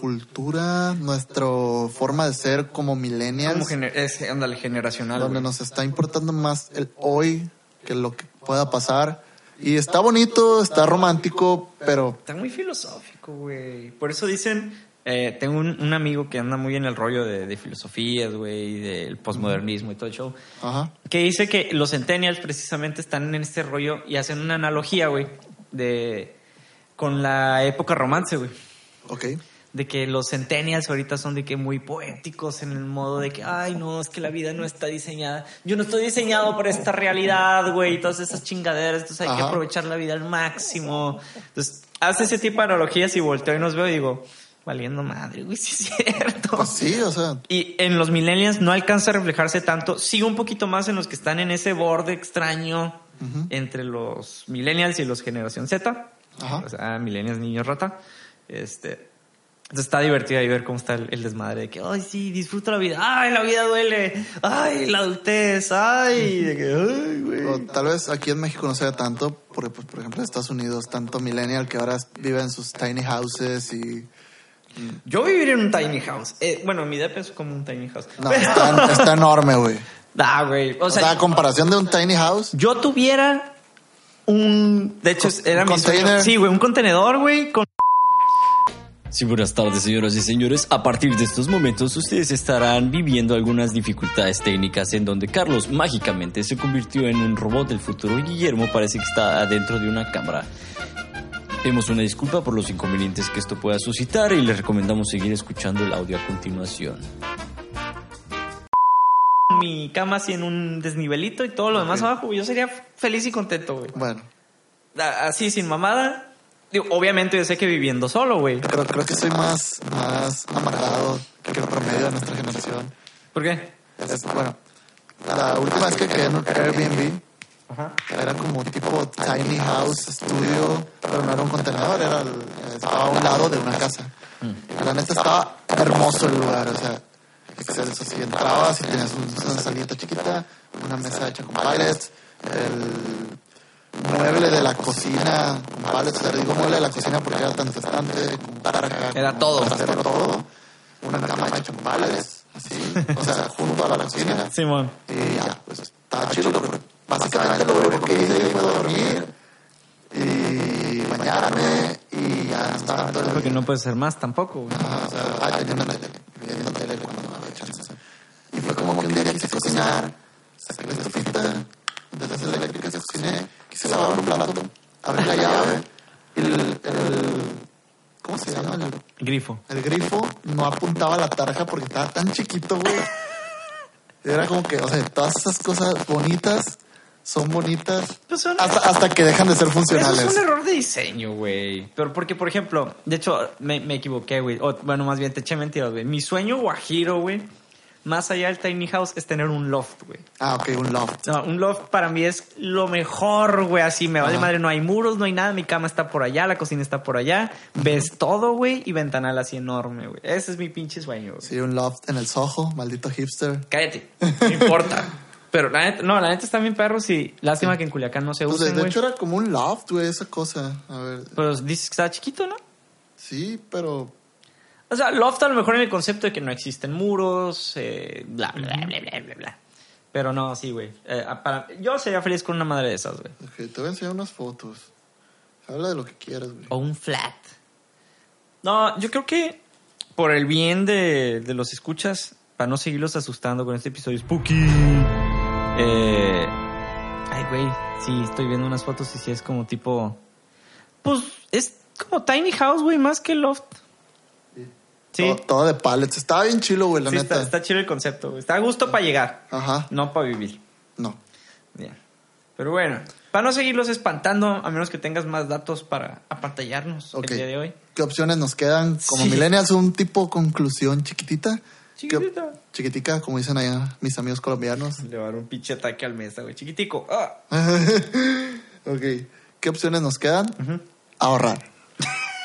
cultura, nuestra forma de ser como millennials. Como gener- es, ándale, generacional. donde güey. nos está importando más el hoy que lo que pueda pasar. Y está bonito, está romántico, pero Está muy filosófico, güey. Por eso dicen, eh, tengo un, un amigo que anda muy en el rollo de, de filosofías, güey, del posmodernismo y todo el show, ajá, que dice que los centennials precisamente están en este rollo y hacen una analogía, güey, de con la época romance, güey. ok. De que los centennials ahorita son de que muy poéticos en el modo de que, ay, no, es que la vida no está diseñada. Yo no estoy diseñado para esta realidad, güey, todas esas chingaderas. Entonces hay que aprovechar la vida al máximo. Entonces, hace ese tipo de analogías y volteo y nos veo y digo, valiendo madre, güey, sí es cierto. Pues sí, o sea, Y en los millennials no alcanza a reflejarse tanto. Sí, un poquito más en los que están en ese borde extraño entre los millennials y los generación Z. Ajá. O sea, millennials, niños rata. Este. Entonces está divertido ahí ver cómo está el, el desmadre de que, ay, sí, disfruto la vida. Ay, la vida duele. Ay, la adultez. Ay, de que, ay, güey. o tal vez aquí en México no sea tanto, porque pues, por ejemplo en Estados Unidos, tanto millennial que ahora vive en sus tiny houses y... Yo viviría en un tiny house. Eh, bueno, mi depa es como un tiny house. No, Pero- está, está enorme, güey. Ah, güey. O O sea, a comparación de un tiny house, yo tuviera un. De hecho, era un mi sueño. Sí, güey, un contenedor, güey, con. Sí, buenas tardes, señoras y señores. A partir de estos momentos, ustedes estarán viviendo algunas dificultades técnicas en donde Carlos mágicamente se convirtió en un robot del futuro y Guillermo parece que está adentro de una cámara. Pedimos una disculpa por los inconvenientes que esto pueda suscitar y les recomendamos seguir escuchando el audio a continuación. mi cama así en un desnivelito y todo lo demás abajo. Yo sería feliz y contento, güey. bueno, Así, sin mamada. Digo, obviamente yo sé que viviendo solo, güey. creo, creo que soy más, más amargado que el promedio de nuestra generación. ¿Por qué? Es, bueno, la última vez que quedé en un Airbnb, Ajá. Era como tipo tiny house, estudio, pero no era un contenedor, era el- estaba a un lado de una casa. Y la neta estaba hermoso el lugar, o sea, excelso. Si entrabas y tenías un- una salita chiquita, una mesa hecha con pallets, el mueble de la cocina o sea, digo mueble de la cocina porque era tanto estante, como tarja, Era como todo. trastero, todo. Una cama hecha con pallets, así, o sea, junto a la cocina. Simón. Y ya, pues estaba chido. pero Básicamente lo único que hice fue dormir y bañarme y ya estaba todo el Porque no puede ser más tampoco, güey. Ajá, o sea, ah, tenía una tele, viendo tele cuando no había chance. Y fue como que un día quise cocinar, saqué la estufita, desde la eléctrica se cociné, quise lavar un plato, abrí la llave el, el ¿cómo se llama? El, Grifo. el grifo no apuntaba la tarja porque estaba tan chiquito, güey. Era como que, o sea, todas esas cosas bonitas son bonitas Pues son- hasta, hasta que dejan de ser Eso funcionales. es un error de diseño, güey. Pero porque, por ejemplo, de hecho, me, me equivoqué, güey. Bueno, más bien te eché mentiras, güey. Mi sueño guajiro, güey, más allá del tiny house, es tener un loft, güey. Ah, ok, un loft. No, un loft para mí es lo mejor, güey. Así me vale madre, no hay muros, no hay nada. Mi cama está por allá, la cocina está por allá. Ves todo, güey, y ventanal así enorme, güey. Ese es mi pinche sueño, güey. Sí, un loft en el Soho, maldito hipster. Cállate, no importa. Pero la neta, no, la neta está bien perros y lástima que en Culiacán no se Pues de, hecho era como un loft, güey, esa cosa. A ver, Pero dices que está chiquito, ¿no? sí, pero O sea, loft a lo mejor en el concepto de que no existen muros, eh, bla, bla, bla, bla, bla, bla. Pero no, sí, güey. Eh, para- yo sería feliz con una madre de esas, güey. ok, te voy a enseñar unas fotos. Habla de lo que quieras, güey. O un flat. No, yo creo que por el bien de, de los escuchas, para no seguirlos asustando con este episodio spooky. Eh, ay, güey, sí, estoy viendo unas fotos y sí es como tipo... Pues es como tiny house, güey, más que loft. Sí, Todo, todo de pallets. Estaba bien chilo, güey, la sí neta. está, está chido el concepto, güey. Está a gusto para llegar, Ajá. no para vivir. No. Bien. Pero bueno, para no seguirlos espantando, a menos que tengas más datos para apantallarnos el día de hoy. ¿Qué opciones nos quedan? Como Sí. millennials, un tipo conclusión chiquitita. ¿Qué- Chiquitita. chiquitica, como dicen allá mis amigos colombianos. Le va a dar un pinche ataque al mesa, güey. Chiquitico. Ah. ok. ¿Qué opciones nos quedan? Ahorrar.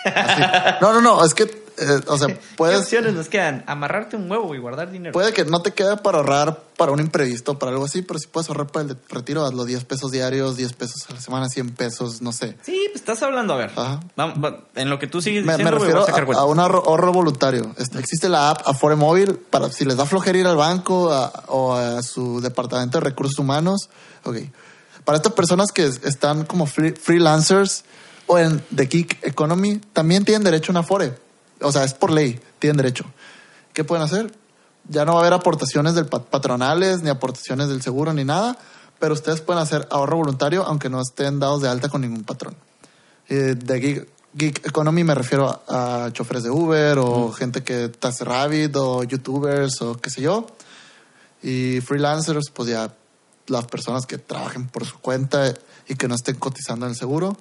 Así. No, no, no. Es que, eh, o sea, ¿Qué puedes, opciones nos quedan? Amarrarte un huevo y guardar dinero. puede que no te quede para ahorrar para un imprevisto, para algo así, pero si puedes ahorrar para el retiro, hazlo 10 pesos diarios, 10 pesos a la semana, 100 pesos, no sé. Sí, pues estás hablando, a ver. Ajá. Vamos, va- en lo que tú sigues Me, me diciendo, güey, refiero a a, a un ahorro, voluntario. Este, existe la app Afore Móvil para si les da flojera ir al banco a- o a su departamento de recursos humanos. Ok. Para estas personas que es- están como free- freelancers o en The Geek Economy, también tienen derecho a una Afore. O sea, es por ley, tienen derecho. ¿Qué pueden hacer? Ya no va a haber aportaciones del pat- patronales, ni aportaciones del seguro, ni nada, pero ustedes pueden hacer ahorro voluntario aunque no estén dados de alta con ningún patrón. Eh, de gig, gig economy me refiero a, a choferes de Uber o gente que taxi rabbit o youtubers o qué sé yo. Y freelancers, pues ya las personas que trabajen por su cuenta y que no estén cotizando en el seguro,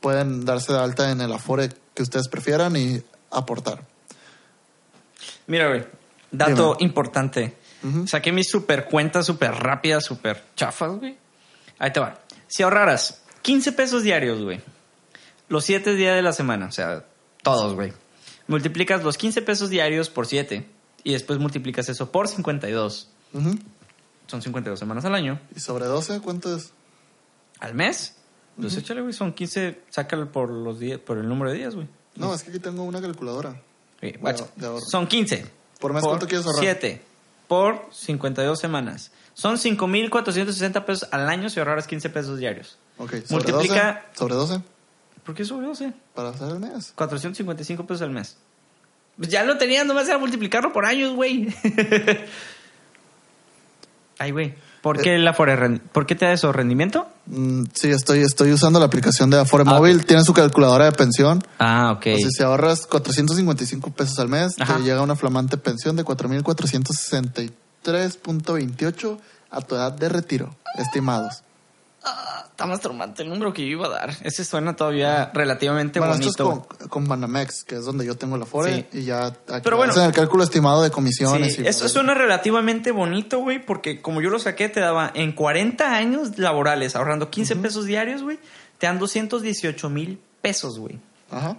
pueden darse de alta en el Afore que ustedes prefieran y aportar. Mira, güey. Dato Dime. importante. Saqué mis super cuentas súper rápidas, súper chafas, güey. Ahí te va. Si ahorraras 15 pesos diarios, güey. Los 7 días de la semana, o sea, todos, güey. Multiplicas los 15 pesos diarios por 7 y después multiplicas eso por 52. Ujú. Son 52 semanas al año. ¿Y sobre 12 cuánto es? ¿Al mes? Pues échale, güey. Son 15, sácalo por, los días, por el número de días, güey. No, es que aquí tengo una calculadora. Sí, De- guacha. de ahorro. Son 15. ¿Por mes cuánto quieres ahorrar? 7 por 52 semanas. Son 5.460 pesos al año si ahorraras 15 pesos diarios. Ok, sobre Multiplica- 12. Sobre 12 ¿Por qué sobre 12? para hacer el mes. 455 pesos al mes. Pues ya lo tenías, nomás era multiplicarlo por años, güey. Ay, güey. ¿Por qué, la Afore ¿Por qué te da eso? ¿Rendimiento? Mm, sí, estoy, estoy usando la aplicación de Afore Ah, Móvil. Tiene su calculadora de pensión. Ah, ok. Entonces, si ahorras 455 pesos al mes, Ajá. te llega una flamante pensión de 4.463.28 a tu edad de retiro, estimados. Está más traumante el número que yo iba a dar. Ese suena todavía relativamente Bueno, bonito. esto es con, con Banamex, que es donde yo tengo la Afore, Sí. y ya aquí Pero bueno. hacen el cálculo estimado de comisiones. Sí, y eso suena relativamente bonito, güey, porque como yo lo saqué, te daba en 40 años laborales, ahorrando 15 pesos diarios, güey, te dan 218 mil pesos, güey. Ajá.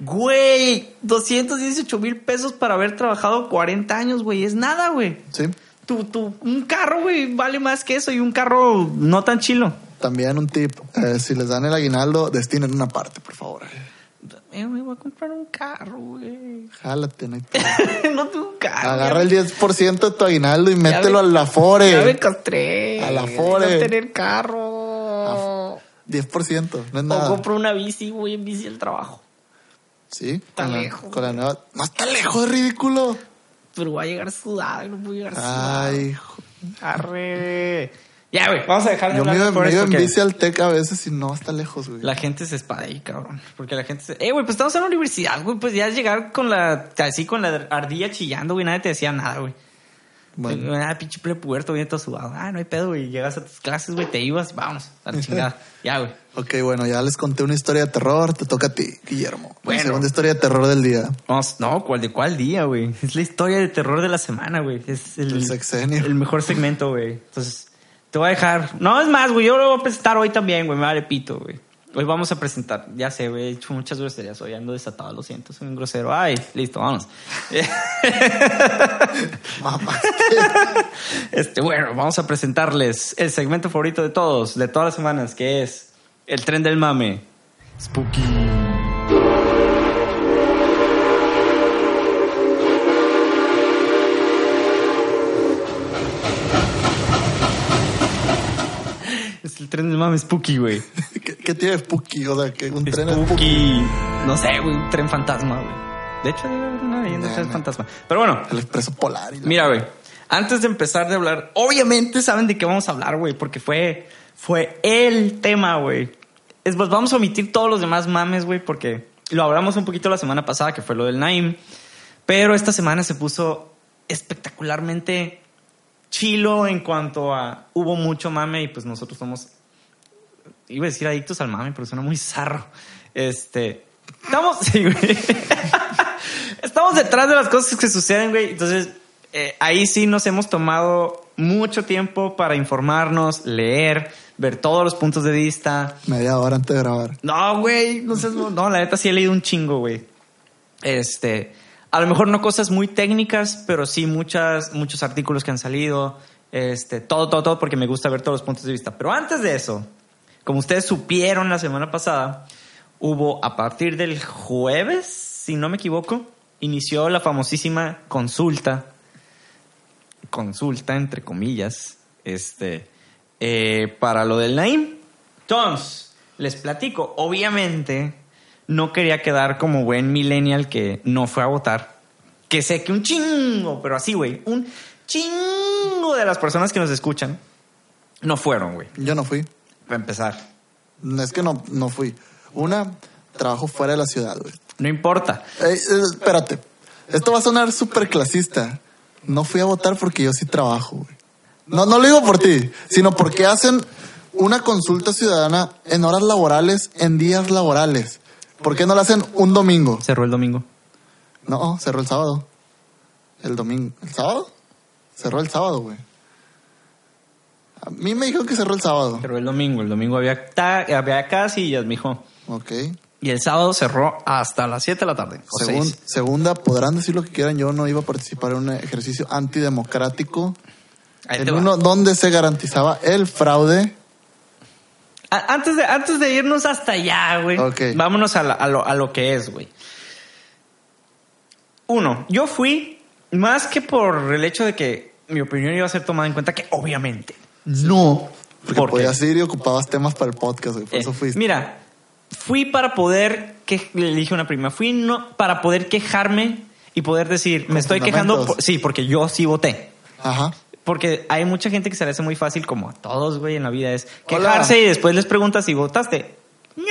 Güey, 218 mil pesos para haber trabajado 40 años, güey, es nada, güey. Sí. Tu, tu, un carro, güey, vale más que eso y un carro no tan chilo. También un tip, eh, si les dan el aguinaldo, destinen una parte, por favor. Eh, güey, voy a comprar un carro, güey. Jálate, no no tengo un carro. Agarra el ya 10% de tu aguinaldo y me- mételo al Ya me. A la Afore. No tener carro. 10%, no es O nada. compro una bici, voy en bici al trabajo. Sí, Está con la- lejos. con la nueva. No está lejos, es ridículo. Pero voy a llegar sudado y no puedo llegar sudado. Ay, hijo. Arre. Ya, güey, vamos a dejar de Yo me hablar me iba en bici al TEC a veces y no está lejos, güey. La gente se espada ahí, cabrón. Porque la gente se... Eh, güey, pues estamos en la universidad, güey. Pues ya es llegar con la... Así con la ardilla chillando, güey. Nadie te decía nada, güey. Bueno, Ah, pinche prepuberto, viene todo sudado. Ah, no hay pedo, güey. Llegas a tus clases, güey, te ibas, vamos, a la chingada. ya, güey. Ok, bueno, ya les conté una historia de terror. Te toca a ti, Guillermo. Bueno. La segunda historia de terror del día. Vamos, no, ¿cuál de cuál día, güey? Es la historia de terror de la semana, güey. Es el, El sexenio. el mejor segmento, güey. Entonces, te voy a dejar. No, es más, güey. Yo lo voy a presentar hoy también, güey. Me vale pito, güey. Hoy vamos a presentar. Ya sé, güey. He hecho muchas groserías. Hoy ando desatado, lo siento. Soy un grosero. Ay, listo, vamos. Mamá. Este, bueno, vamos a presentarles el segmento favorito de todos, de todas las semanas, que es el tren del mame. Spooky. Es el tren del mame spooky, güey. ¿Qué, qué tiene Spooky? O sea, que un tren es Spooky. Spooky. No sé, güey, un tren fantasma, güey. De hecho, una leyenda de tren Nah, fantasma. Pero bueno, El expreso polar. y Mira, güey. Antes de empezar de hablar, obviamente saben de qué vamos a hablar, güey, porque fue, fue el tema, güey. Es pues vamos a omitir todos los demás mames, güey, porque lo hablamos un poquito la semana pasada, que fue lo del Naim. Pero esta semana se puso espectacularmente chilo en cuanto a hubo mucho mame y pues nosotros somos iba a decir adictos al mame, pero suena muy zarro. Este, estamos, estamos detrás de las cosas que suceden, güey. Entonces, eh, ahí sí nos hemos tomado mucho tiempo para informarnos, leer, ver todos los puntos de vista. Media hora antes de grabar. No, güey, no no, la neta sí he leído un chingo, güey. Este, a lo mejor no cosas muy técnicas, pero sí muchas, muchos artículos que han salido. Este, todo, todo, todo, porque me gusta ver todos los puntos de vista. Pero antes de eso, como ustedes supieron la semana pasada, hubo a partir del jueves, si no me equivoco, inició la famosísima consulta, consulta entre comillas, este, eh, para lo del Naim. Entonces, les platico, obviamente no quería quedar como buen millennial que no fue a votar, que sé que un chingo, pero así, güey, un chingo de las personas que nos escuchan no fueron, güey, Yo no fui. para empezar. Es que no, no fui. Una, trabajo fuera de la ciudad, güey. No importa. Ey, eh, espérate. Esto va a sonar súper clasista. No fui a votar porque yo sí trabajo, güey. No, no lo digo por ti, sino porque hacen una consulta ciudadana en horas laborales, en días laborales. ¿Por qué no la hacen un domingo? Cerró el domingo. No, cerró el sábado. El domingo. ¿El sábado? Cerró el sábado, güey. A mí me dijeron que cerró el sábado. Cerró el domingo. El domingo había, ta- había casillas, mijo. Ok. Y el sábado cerró hasta las 7 de la tarde. segunda, podrán decir lo que quieran. Yo no iba a participar en un ejercicio antidemocrático Va. uno donde se garantizaba el fraude. A- Antes de, antes de irnos hasta allá, güey. Vámonos a, la- a lo, a lo que es, güey. Uno, yo fui más que por el hecho de que mi opinión iba a ser tomada en cuenta, que obviamente no. Porque ¿Por podías ir y ocupabas temas para el podcast, güey. Por Eh, eso fuiste. Mira, fui para poder, que le dije a una prima, fui no, para poder quejarme y poder decir, me estoy quejando, por- sí, porque yo sí voté. Ajá. Porque hay mucha gente que se le hace muy fácil, como a todos, güey, en la vida, es Hola. quejarse y después les preguntas si votaste. No,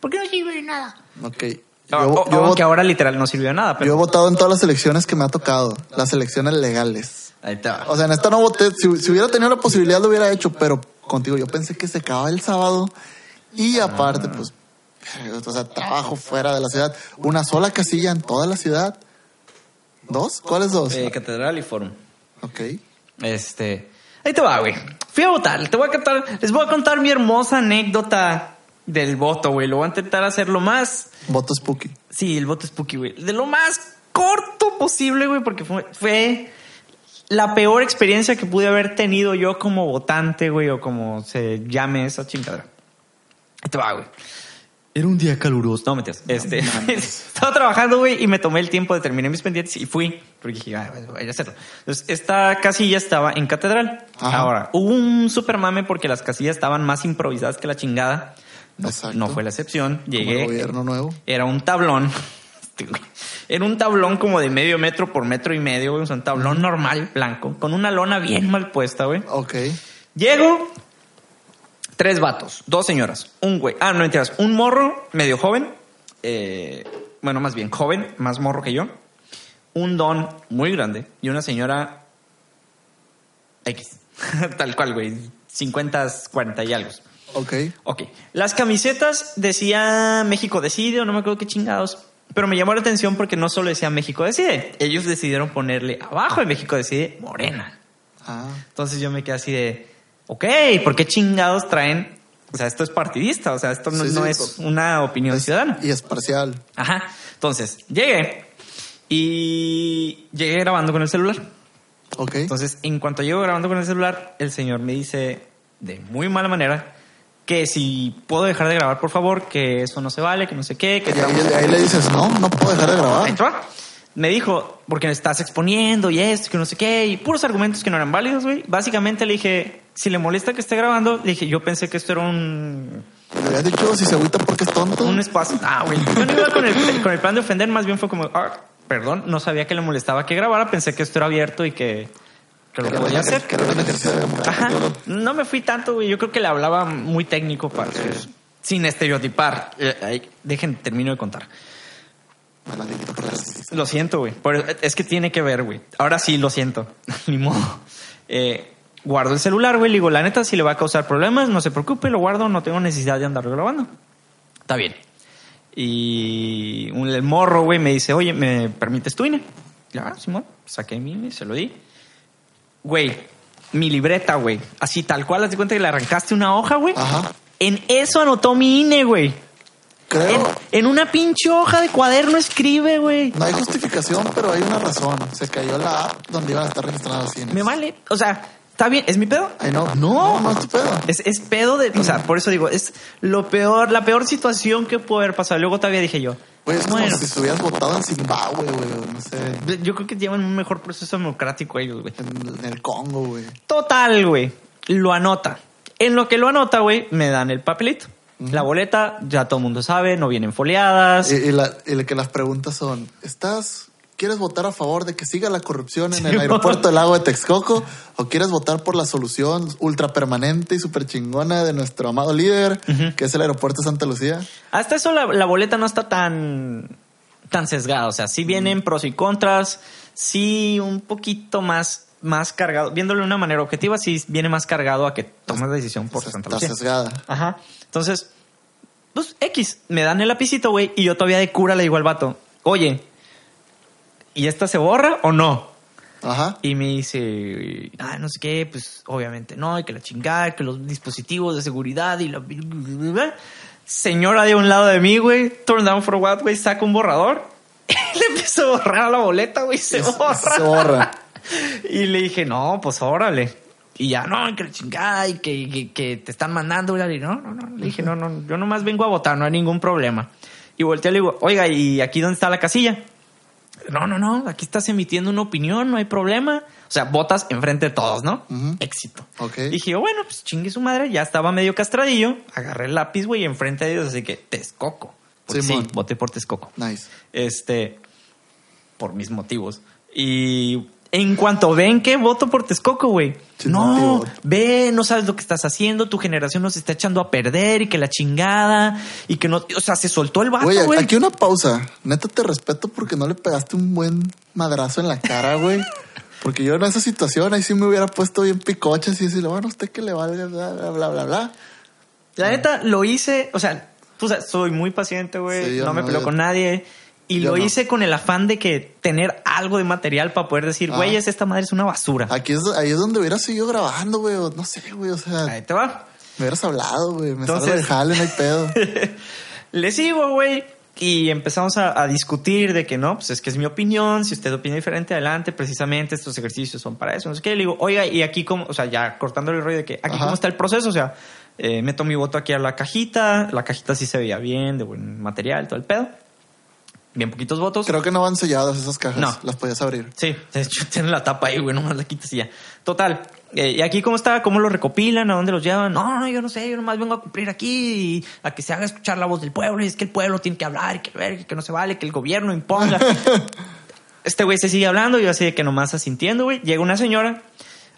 porque no sirve de nada. Ok. No, Yo, o- yo aunque vot- ahora literal no sirvió de nada, yo he pero votado en todas las elecciones que me ha tocado. Las elecciones legales. ahí te va. O sea, en esta no voté. Si, si hubiera tenido la posibilidad lo hubiera hecho, pero contigo yo pensé que se acababa el sábado y aparte, pues, o sea, trabajo fuera de la ciudad. Una sola casilla en toda la ciudad. ¿Dos? ¿Cuáles dos? Eh, Catedral y Forum. Ok. Este, ahí te va, güey. Fui a votar. Te voy a contar, les voy a contar mi hermosa anécdota del voto, güey. Lo voy a intentar hacer lo más Voto spooky. Sí, el voto spooky, güey. De lo más corto posible, güey, porque fue, fue la peor experiencia que pude haber tenido yo como votante, güey, o como se llame esa chingadera. Ahí te va, güey. Era un día caluroso. No, mentiras. Este, estaba trabajando, güey, y me tomé el tiempo de terminar mis pendientes y fui, porque dije, ah, voy a hacerlo. Entonces, esta casilla estaba en catedral. Ajá. Ahora, hubo un super mame porque las casillas estaban más improvisadas que la chingada. No, no fue la excepción. Llegué. el gobierno nuevo. Era un tablón. Era un tablón como de medio metro por metro y medio, güey. O sea, un tablón normal, blanco, con una lona bien mal puesta, güey. Ok. Llego, tres vatos, dos señoras, un güey. Ah, no mentiras, un morro medio joven. eh, bueno, más bien joven, más morro que yo. Un don muy grande y una señora X. Tal cual, güey. 50, 40 y algo. Ok. Ok. Las camisetas decía México decide o no me acuerdo qué chingados. Pero me llamó la atención porque no solo decía México decide. Ellos decidieron ponerle abajo de México decide Morena. Ah. Entonces yo me quedé así de, ok, ¿por qué chingados traen? O sea, esto es partidista, o sea, esto no, Sí, no sí, es una opinión ciudadana. Y es parcial. Ajá. Entonces, llegué y llegué grabando con el celular. Ok. Entonces, en cuanto llego grabando con el celular, el señor me dice de muy mala manera que si puedo dejar de grabar, por favor, que eso no se vale, que no sé qué, que y estamos- ahí, ahí le dices, no, no puedo dejar de grabar. va. Me dijo, porque me estás exponiendo y esto, que no sé qué, y puros argumentos que no eran válidos, güey. Básicamente le dije, si le molesta que esté grabando, le dije, yo pensé que esto era un, Le habías dicho si se agüita porque es tonto. un espacio. Ah, güey. Yo no iba con el, con el plan de ofender, más bien fue como, ah, perdón, no sabía que le molestaba que grabara, pensé que esto era abierto y que, que lo podía hacer. que. Ajá. No me fui tanto, güey. Yo creo que le hablaba muy técnico para sus- sin estereotipar. Eh, dejen, termino de contar. Lo siento, güey. Es que tiene que ver, güey. Ahora sí lo siento. Ni modo. Eh, Guardo el celular, güey. Le digo, la neta, si le va a causar problemas, no se preocupe, lo guardo, no tengo necesidad de andar grabando. Está bien. Y un, el morro, güey, me dice, oye, ¿me permites tu INE? Ya, Simón, saqué mi INE, se lo di. Güey, mi libreta, güey. Así tal cual, haz de cuenta que le arrancaste una hoja, güey. Ajá. En eso anotó mi INE, güey. Creo, en una pinche hoja de cuaderno escribe, güey. no hay justificación, pero hay una razón. Se cayó la app donde iban a estar registrados los cines. Me vale. O sea, está bien, ¿es mi pedo? Ay, no, no, no es tu pedo. Es, es pedo de. O sea, por eso digo, es lo peor, la peor situación que puede haber pasado. Luego todavía dije yo. Güey, es como bueno, si estuvieras votado en Zimbabue, güey, no sé, yo creo que llevan un mejor proceso democrático ellos, güey. en, en el Congo, güey. Total, güey. Lo anota. En lo que lo anota, güey, me dan el papelito. La boleta, ya todo el mundo sabe, no vienen foliadas. Y, y la, y que las preguntas son, ¿estás, quieres votar a favor de que siga la corrupción en Sí, el aeropuerto del lago de Texcoco? ¿O quieres votar por la solución ultra permanente y súper chingona de nuestro amado líder, que es el aeropuerto de Santa Lucía? Hasta eso la, la boleta no está tan, tan sesgada. O sea, sí vienen pros y contras, sí un poquito más, más cargado. Viéndolo de una manera objetiva, sí viene más cargado a que tomes la decisión por Santa Lucía. sesgada. Ajá. Entonces, pues X, me dan el lapicito, güey, y yo todavía de cura le digo al vato, oye, ¿y esta se borra o no? Ajá. Y me dice, ah, no sé qué, pues obviamente no, y que la chingada, que los dispositivos de seguridad y la... Señora de un lado de mí, güey, turn down for what, güey, saca un borrador. le empiezo a borrar la boleta, güey, se borra. Se borra. Y le dije, no, pues órale. Y ya, no, que chingada y que, que, que te están mandando. Y no, no, no. Le dije, no, no, yo nomás vengo a votar, no hay ningún problema. Y volteé y le digo, oiga, ¿y aquí dónde está la casilla? No, no, no, aquí estás emitiendo una opinión, no hay problema. O sea, votas enfrente de todos, ¿no? Éxito. Ok. Dije, bueno, pues chingue su madre, ya estaba medio castradillo. Agarré el lápiz, güey, enfrente de ellos, así que Texcoco. Porque sí, Simón. voté por Texcoco. Nice. Este, por mis motivos. Y en cuanto ven que voto por Texcoco, güey. No, ve, no sabes lo que estás haciendo, tu generación nos está echando a perder y que la chingada y que no, o sea, se soltó el vato, Güey, aquí una pausa. Neta te respeto porque no le pegaste un buen madrazo en la cara, güey. Porque yo en esa situación ahí sí me hubiera puesto bien picoche y decirle, bueno, usted que le valga, bla, bla, bla, bla, bla. La neta lo hice, o sea, tú sabes, soy muy paciente, güey, Sí, yo no me no, peleo con nadie. Y yo lo no. hice con el afán de que tener algo de material para poder decir, Ah. güey, es esta madre es una basura. Aquí es, ahí es donde hubiera seguido grabando, güey. No sé, güey. O sea, Ahí te va. me hubieras hablado, güey. Me Entonces- del jale, no hay pedo. Le sigo, güey. Y empezamos a, a discutir de que no, pues es que es mi opinión. Si usted opina diferente, adelante. Precisamente estos ejercicios son para eso. No sé qué. Le digo, oiga, y aquí cómo, o sea, ya cortándole el rollo de que aquí Ajá. cómo está el proceso. O sea, eh, meto mi voto aquí a la cajita. La cajita sí se veía bien, de buen material, todo el pedo. Bien poquitos votos. Creo que no van selladas esas cajas. No. Las podías abrir. Sí, de hecho tiene la tapa ahí, güey, nomás la quitas y ya. Total. eh, ¿Y aquí cómo está? ¿Cómo lo recopilan? ¿A dónde los llevan? No, no, yo no sé, yo nomás vengo a cumplir aquí y a que se haga escuchar la voz del pueblo. Y es que el pueblo tiene que hablar y que ver, que no se vale, que el gobierno imponga. este güey se sigue hablando, yo así de que nomás asintiendo, güey. Llega una señora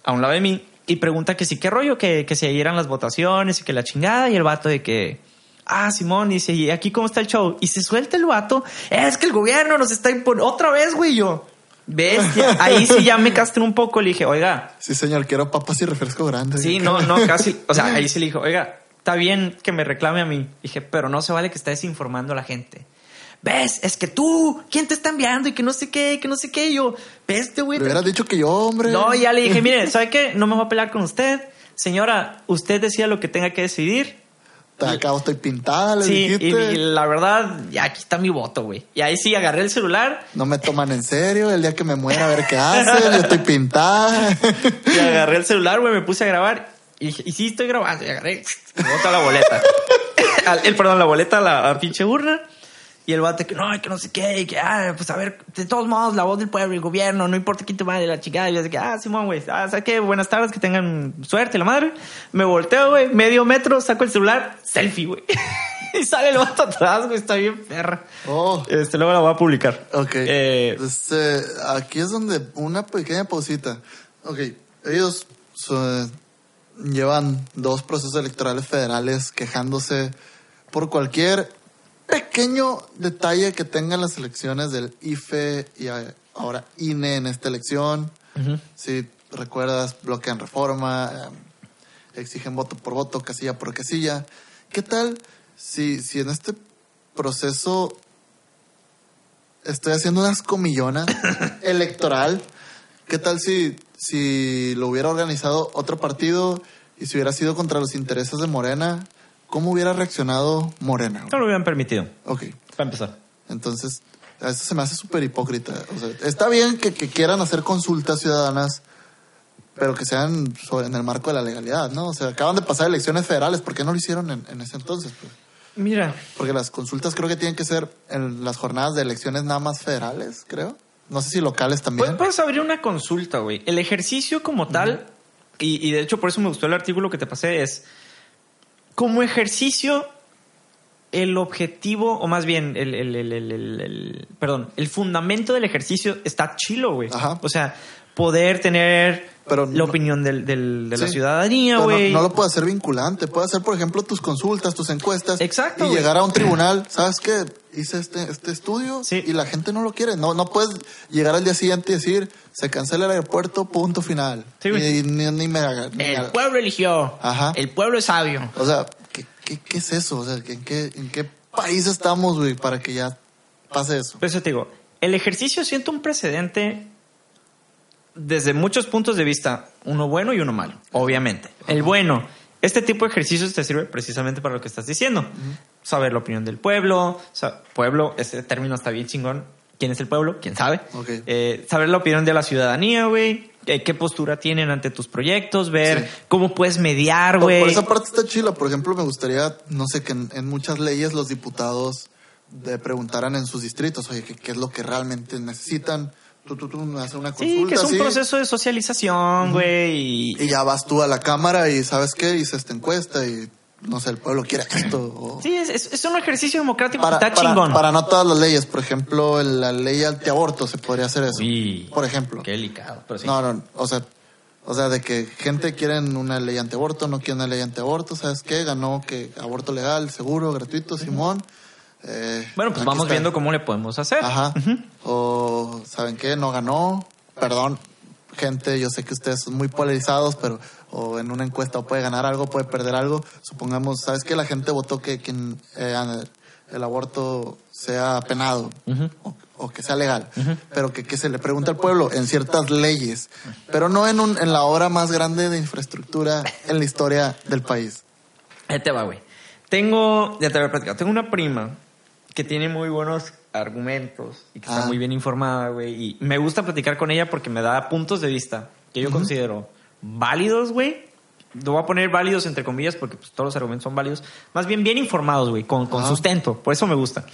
a un lado de mí y pregunta que sí, qué rollo, que, que se eran las votaciones y que la chingada. Y el vato de que, ah, Simón, dice, ¿y aquí cómo está el show? Y se suelta el vato, es que el gobierno nos está imponiendo, otra vez, güey, yo. Bestia. Ahí sí ya me castré un poco, le dije, oiga, Sí, señor, quiero papas y refresco grande. sí, no, no, casi, o sea, ahí sí le dijo, oiga, está bien que me reclame a mí. Dije, pero no se vale que esté desinformando a la gente. ¿Ves? Es que tú, ¿quién te está enviando? Y que no sé qué, que no sé qué. Y yo, ¿ves, este güey? Le hubieras dicho que yo, hombre. No, ya le dije, mire, ¿sabe qué? No me voy a pelear con usted. Señora, usted decía lo que tenga que decidir. Acabo, estoy pintada, le Sí, y, dijiste. y la verdad, ya aquí está mi voto, güey. Y ahí sí, agarré el celular No me toman en serio. El día que me muera, a ver qué hacen. Yo estoy pintada. y agarré el celular, güey, me puse a grabar. Y dije, y sí, estoy grabando. Y agarré, bota la boleta. El, perdón, la boleta a la a pinche urna. Y el bate que no, que no sé qué, y que, ah, pues a ver, de todos modos, la voz del pueblo, el gobierno, no importa quién te madre, la chingada. Y yo así que, ah, Simón, güey, ah, ¿sabes qué? Buenas tardes, que tengan suerte, la madre. Me volteo, güey, medio metro, saco el celular, selfie, güey. y sale el vato atrás, güey, está bien perra. Oh. Este, luego la voy a publicar. Ok. Eh, Este, aquí es donde una pequeña pausita. Ok, ellos llevan dos procesos electorales federales quejándose por cualquier pequeño detalle que tengan las elecciones del IFE y ahora INE en esta elección. Si recuerdas, bloquean reforma, eh, exigen voto por voto, casilla por casilla. ¿Qué tal si, si en este proceso estoy haciendo unas comillonas electoral? ¿Qué tal si, si lo hubiera organizado otro partido y si hubiera sido contra los intereses de Morena? ¿Cómo hubiera reaccionado Morena? No lo hubieran permitido. Ok. Para empezar. Entonces, a eso se me hace súper hipócrita. O sea, está bien que, que quieran hacer consultas ciudadanas, pero que sean sobre- en el marco de la legalidad, ¿no? O sea, acaban de pasar elecciones federales, ¿por qué no lo hicieron en, en ese entonces? pues? Mira, Porque las consultas creo que tienen que ser en las jornadas de elecciones nada más federales, creo. No sé si locales también. Puedes, puedes abrir una consulta, güey. El ejercicio como tal, y, y de hecho por eso me gustó el artículo que te pasé, es como ejercicio, el objetivo, o más bien, el, el- el- el- perdón, el fundamento del ejercicio está chilo, güey. Ajá. O sea, poder tener Pero la no- opinión del- del- de la ciudadanía, no- güey. No, lo puede hacer vinculante. Puede hacer, por ejemplo, tus consultas, tus encuestas. Exacto, Y llegar a un tribunal. ¿Sabes qué? Hice este, este estudio Sí. y la gente no lo quiere. No, no puedes llegar al día siguiente y decir, se cancela el aeropuerto, punto final. Sí, ni, ni me ni me El haga. pueblo eligió. Ajá. El pueblo es sabio. O sea, ¿qué, qué, qué es eso? O sea, ¿en qué, ¿en qué país estamos, güey, para que ya pase eso? Por eso te digo, el ejercicio siento un precedente desde muchos puntos de vista, uno bueno y uno malo, obviamente. El bueno, este tipo de ejercicios te sirve precisamente para lo que estás diciendo. Saber la opinión del pueblo, sa- pueblo, este término está bien chingón. ¿Quién es el pueblo? ¿Quién sabe? Ok. Eh, saber la opinión de la ciudadanía, güey. eh, qué postura tienen ante tus proyectos, ver Sí. cómo puedes mediar, güey. por esa parte está chila. Por ejemplo, me gustaría, no sé, que en, en muchas leyes los diputados de preguntaran en sus distritos, oye, ¿qué, qué es lo que realmente necesitan? Tú, tú, tú, haces una consulta. Sí, que es un proceso de socialización, güey. y- Y ya vas tú a la cámara y ¿sabes qué? Hice esta encuesta y, no sé, el pueblo quiere esto. o- Sí, es, es- un ejercicio democrático Para, que está para- chingón. para no todas las leyes. Por ejemplo, la ley antiaborto se podría hacer eso. Uy, por ejemplo. Qué delicado, pero sí. No, no, o sea, o sea, de que gente quiere una ley antiaborto, no quiere una ley antiaborto, ¿sabes qué? Ganó que aborto legal, seguro, gratuito, Simón. Eh, bueno, pues vamos está. viendo cómo le podemos hacer. Ajá. O, ¿saben qué? No ganó, perdón, gente, yo sé que ustedes son muy polarizados, pero o en una encuesta puede ganar algo, puede perder algo. Supongamos, ¿sabes qué? La gente votó que, que eh, el aborto sea penado o, o que sea legal, pero que, que se le pregunte al pueblo en ciertas leyes, pero no en, un, en la obra más grande de infraestructura en la historia del país. Ahí te va, güey. Tengo, ya te había platicado, tengo una prima que tiene muy buenos argumentos y que está Ah. muy bien informada, güey. Y me gusta platicar con ella porque me da puntos de vista que yo considero válidos, güey. Lo voy a poner válidos entre comillas porque pues, todos los argumentos son válidos. Más bien bien informados, güey, con, con sustento. Por eso me gusta.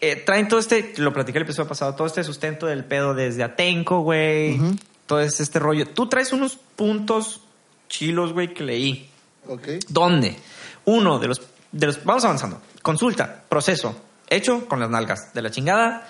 Eh, traen todo este, lo platiqué el episodio pasado, todo este sustento del pedo desde Atenco, güey. Todo es este rollo. Tú traes unos puntos chilos, güey, que leí. ¿Ok? ¿Dónde? Uno de los, de los. Vamos avanzando. Consulta, proceso. Hecho con las nalgas de la chingada.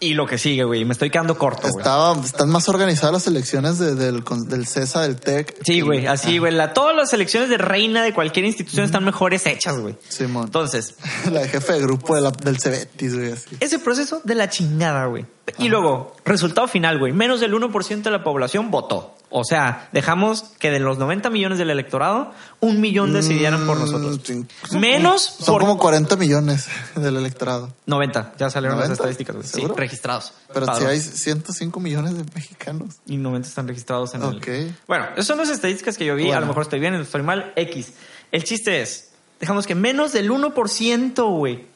Y lo que sigue, güey. Me estoy quedando corto, güey. Estaba, están más organizadas las elecciones de- del, del CESA, del TEC. Sí, güey. Ah, Así, güey. La, todas las elecciones de reina de cualquier institución están mejores hechas, güey. Simón. Entonces, La de jefe de grupo de la- del Cebetis, güey, ese proceso de la chingada, güey. Y luego, resultado final, güey. Menos del 1% de la población votó. O sea, dejamos que de los 90 millones del electorado, un millón decidieran por nosotros. Mm, sí. Son Menos como- Son por como 40 millones del electorado. 90. Ya salieron las 90, estadísticas, güey. Sí, registrados. Pero si hay 105 millones de mexicanos. Y 90 están registrados en Ok. el... Bueno, esas son las estadísticas que yo vi. A lo mejor estoy bien, estoy mal. X. El chiste es, dejamos que menos del 1%, güey.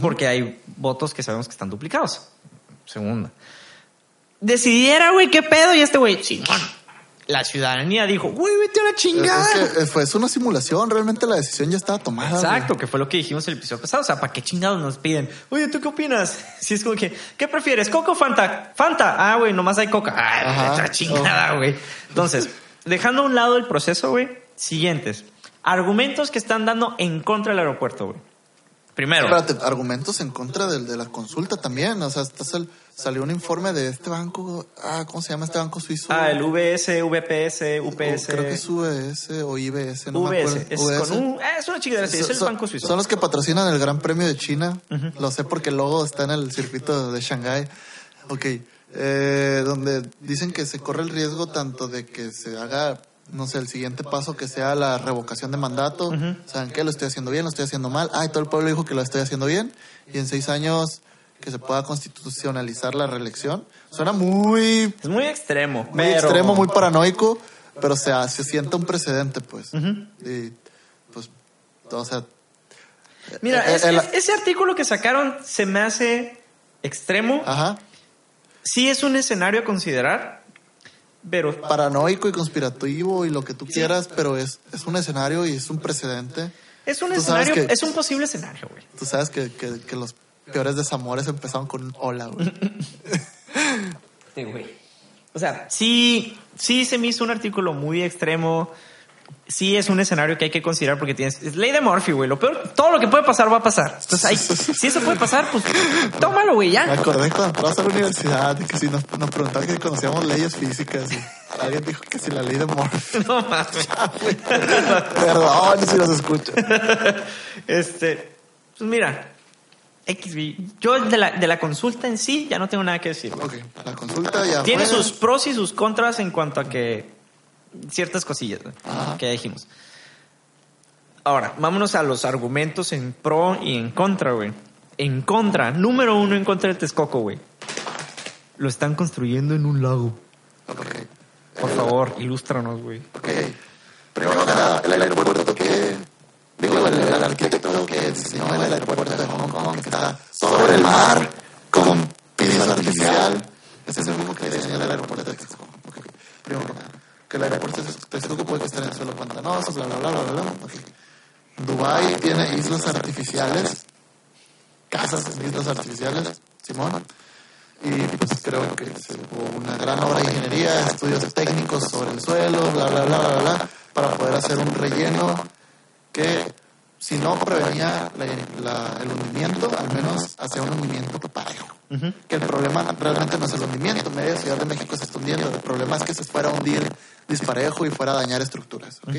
Porque hay votos que sabemos que están duplicados. Segunda. Decidiera, güey, qué pedo. Y este güey, Simón. La ciudadanía dijo, güey, vete a la chingada. es que eh, fue es una simulación, realmente la decisión ya estaba tomada. Exacto, que fue lo que dijimos el episodio pasado. O sea, ¿para qué chingados nos piden? Oye, ¿tú qué opinas? Si es como que, ¿qué prefieres? ¿Coca o Fanta? Fanta. Ah, güey, nomás hay Coca. Ah, otra chingada, güey. Entonces, dejando a un lado el proceso, güey, siguientes. Argumentos que están dando en contra del aeropuerto, güey. Primero. Espérate, argumentos en contra del, de la consulta también. O sea, hasta sal- salió un informe de este banco. Ah, ¿cómo se llama este banco suizo? Ah, el VS, VPS, UPS. Creo que es UBS o IBS, no me acuerdo. VS. Es, con un, ah, es una chingadera, sí, es el Son- banco suizo. Son los que patrocinan el Gran Premio de China. Lo sé porque el logo está en el circuito de Shanghái. Ok. eh, donde dicen que se corre el riesgo tanto de que se haga, no sé, el siguiente paso que sea la revocación de mandato. ¿Saben qué? Lo estoy haciendo bien, lo estoy haciendo mal. Ay, todo el pueblo dijo que lo estoy haciendo bien. Y en seis años que se pueda constitucionalizar la reelección. Suena muy, Es muy extremo. muy pero- extremo, muy paranoico, pero se, se sienta un precedente, pues. Y, pues, o sea, Mira, es- el- es- ese artículo que sacaron se me hace extremo. ajá, Sí es un escenario a considerar, pero paranoico y conspirativo y lo que tú quieras, pero es, es un escenario y es un precedente. es un escenario, que- es un posible escenario, güey. Tú sabes que, que, que los peores desamores empezaron con un hola, güey. Sí, güey. O sea, sí, sí se me hizo un artículo muy extremo. Sí es un escenario que hay que considerar porque tienes... Es ley de Murphy, güey. Lo peor, todo lo que puede pasar va a pasar. Entonces, hay- si eso puede pasar, pues tómalo, güey, Me ya. acordé cuando entramos a la universidad que si nos, nos preguntaban que conocíamos leyes físicas y alguien dijo que si la ley de Murphy. No mames. Perdón si nos escucha. Este, pues mira. Yo de la, de la consulta en sí ya no tengo nada que decir. Ok, la consulta ya Tiene fue. sus pros y sus contras en cuanto a que ciertas cosillas Ajá. que dijimos. Ahora, vámonos a los argumentos en pro y en contra, güey. En contra, número uno en contra del Texcoco, güey. Lo están construyendo en un lago. Por favor, ilústranos, güey. ok. Primero que nada, el aeropuerto. Digo, el, el arquitecto que diseñó el aeropuerto de Hong Kong que está sobre el mar con pisos artificial. Ese es el mismo que diseñó el aeropuerto de Texcoco. Ok, Primero que el aeropuerto de Texcoco puede estar en suelo pantanoso, bla, bla, bla, bla, bla. Ok. Dubái tiene islas artificiales, casas en islas artificiales, Simón. Y pues creo que se- hubo una gran obra de ingeniería, estudios técnicos sobre el suelo, bla, bla, bla, bla, bla, para poder hacer un relleno que, si no prevenía la- la- el hundimiento, al menos hacía un hundimiento parejo. Que el problema realmente no es el hundimiento, media Ciudad de México se está hundiendo, el problema es que se fuera a hundir disparejo y fuera a dañar estructuras. ¿ok?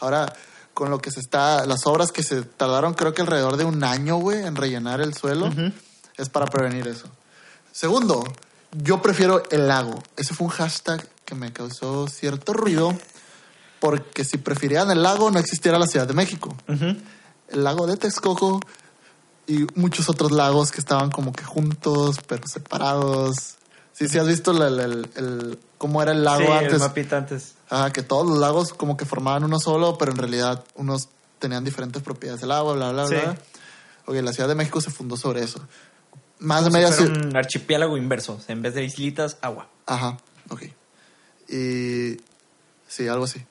Ahora, con lo que se está, las obras que se tardaron creo que alrededor de un año, güey, en rellenar el suelo, es para prevenir eso. Segundo, yo prefiero el lago. Ese fue un hashtag que me causó cierto ruido porque si prefirieran el lago no existiera la Ciudad de México. El lago de Texcoco y muchos otros lagos que estaban como que juntos pero separados. Sí, sí has visto la- el, el- cómo era el lago sí, el antes. mapita antes. Ajá, que todos los lagos como que formaban uno solo, pero en realidad unos tenían diferentes propiedades del agua, bla, bla, Sí. bla. Ok, la Ciudad de México se fundó sobre eso. Más de media ciudad. un archipiélago inverso. En vez de islitas, agua. Ajá, ok. Y sí, algo así.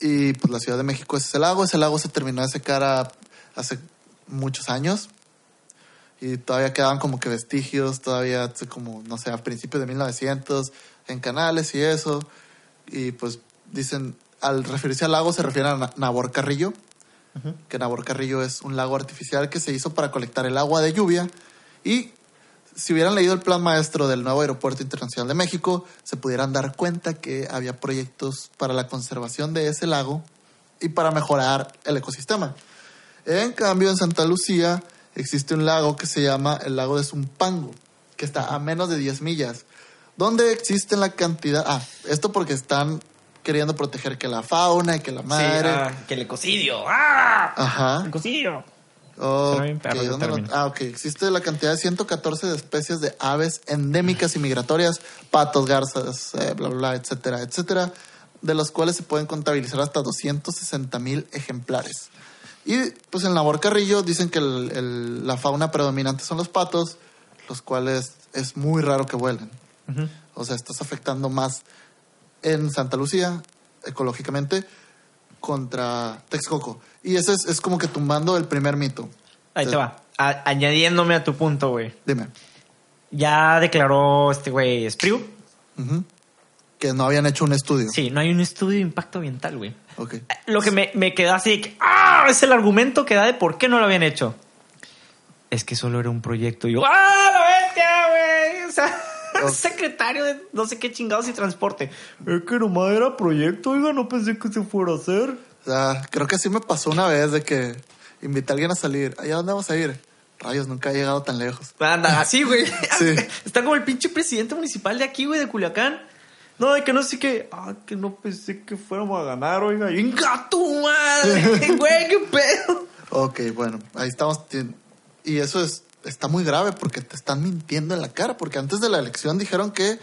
Y pues la Ciudad de México es ese lago. Ese lago se terminó de secar a- hace muchos años. Y todavía quedaban como que vestigios, todavía como, no sé, a principios de 1900, en canales y eso. Y pues dicen, al referirse al lago se refieren a Na- Nabor Carrillo, que Nabor Carrillo es un lago artificial que se hizo para colectar el agua de lluvia. Y si hubieran leído el plan maestro del nuevo Aeropuerto Internacional de México, se pudieran dar cuenta que había proyectos para la conservación de ese lago y para mejorar el ecosistema. En cambio, en Santa Lucía existe un lago que se llama el lago de Zumpango, que está a menos de 10 millas, donde existen la cantidad... Ah, esto porque están queriendo proteger que la fauna y que la madre... Sí, ah, que el ecocidio. ¡Ah! Ajá. Ecocidio. Ok, Suena bien perro ese ¿dónde término. ah, ok. Existe la cantidad de 114 de especies de aves endémicas y migratorias, patos, garzas, eh, bla, bla, etcétera, etcétera, de los cuales se pueden contabilizar hasta 260 mil ejemplares. Y pues en Labor Carrillo dicen que el- el- la fauna predominante son los patos, los cuales es muy raro que vuelen. O sea, estás afectando más en Santa Lucía, ecológicamente, contra Texcoco. Y eso es, es como que tumbando el primer mito. Ahí te va. A- añadiéndome a tu punto, güey. Dime. Ya declaró este güey Espriu. Ujú. Que no habían hecho un estudio. Sí, no hay un estudio de impacto ambiental, güey. Ok. Lo que me, me quedó así que, ¡ah! Es el argumento que da de por qué no lo habían hecho. Es que solo era un proyecto. Y yo, ¡ah, la bestia, güey! O sea, Secretario de no sé qué chingados y transporte. Es que nomás era proyecto, oiga, no pensé que se fuera a hacer. O sea, creo que sí me pasó una vez de que invité a alguien a salir. ¿Allá dónde vamos a ir? Rayos, nunca he llegado tan lejos. Anda, así, güey. Sí. Está como el pinche presidente municipal de aquí, güey, de Culiacán. No, de que no sé qué. Ah, que no pensé que fuéramos a ganar, oiga. ¡Venga tu madre! Güey, qué pedo. Ok, bueno, ahí estamos. Y eso es está muy grave porque te están mintiendo en la cara. Porque antes de la elección dijeron que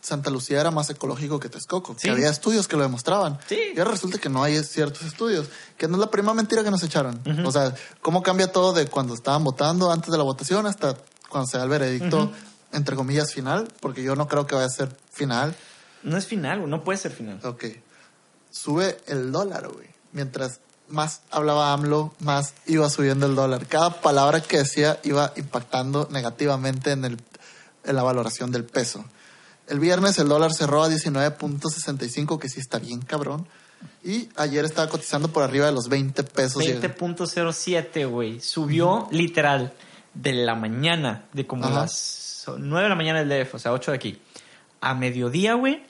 Santa Lucía era más ecológico que Texcoco. Sí. Que había estudios que lo demostraban. Sí. Y ahora resulta que no hay ciertos estudios. Que no es la primera mentira que nos echaron. O sea, cómo cambia todo de cuando estaban votando antes de la votación hasta cuando se da el veredicto, entre comillas, final. Porque yo no creo que vaya a ser final. No es final. No puede ser final. Ok. Sube el dólar, güey. Mientras más hablaba AMLO, más iba subiendo el dólar. Cada palabra que decía iba impactando negativamente en, el, en la valoración del peso. El viernes el dólar cerró a 19.65, que sí está bien cabrón. Y ayer estaba cotizando por arriba de los 20 pesos. 20.07, güey. Subió literal de la mañana, de como Ajá. las 9 de la mañana del DF, o sea, 8 de aquí. A mediodía, güey,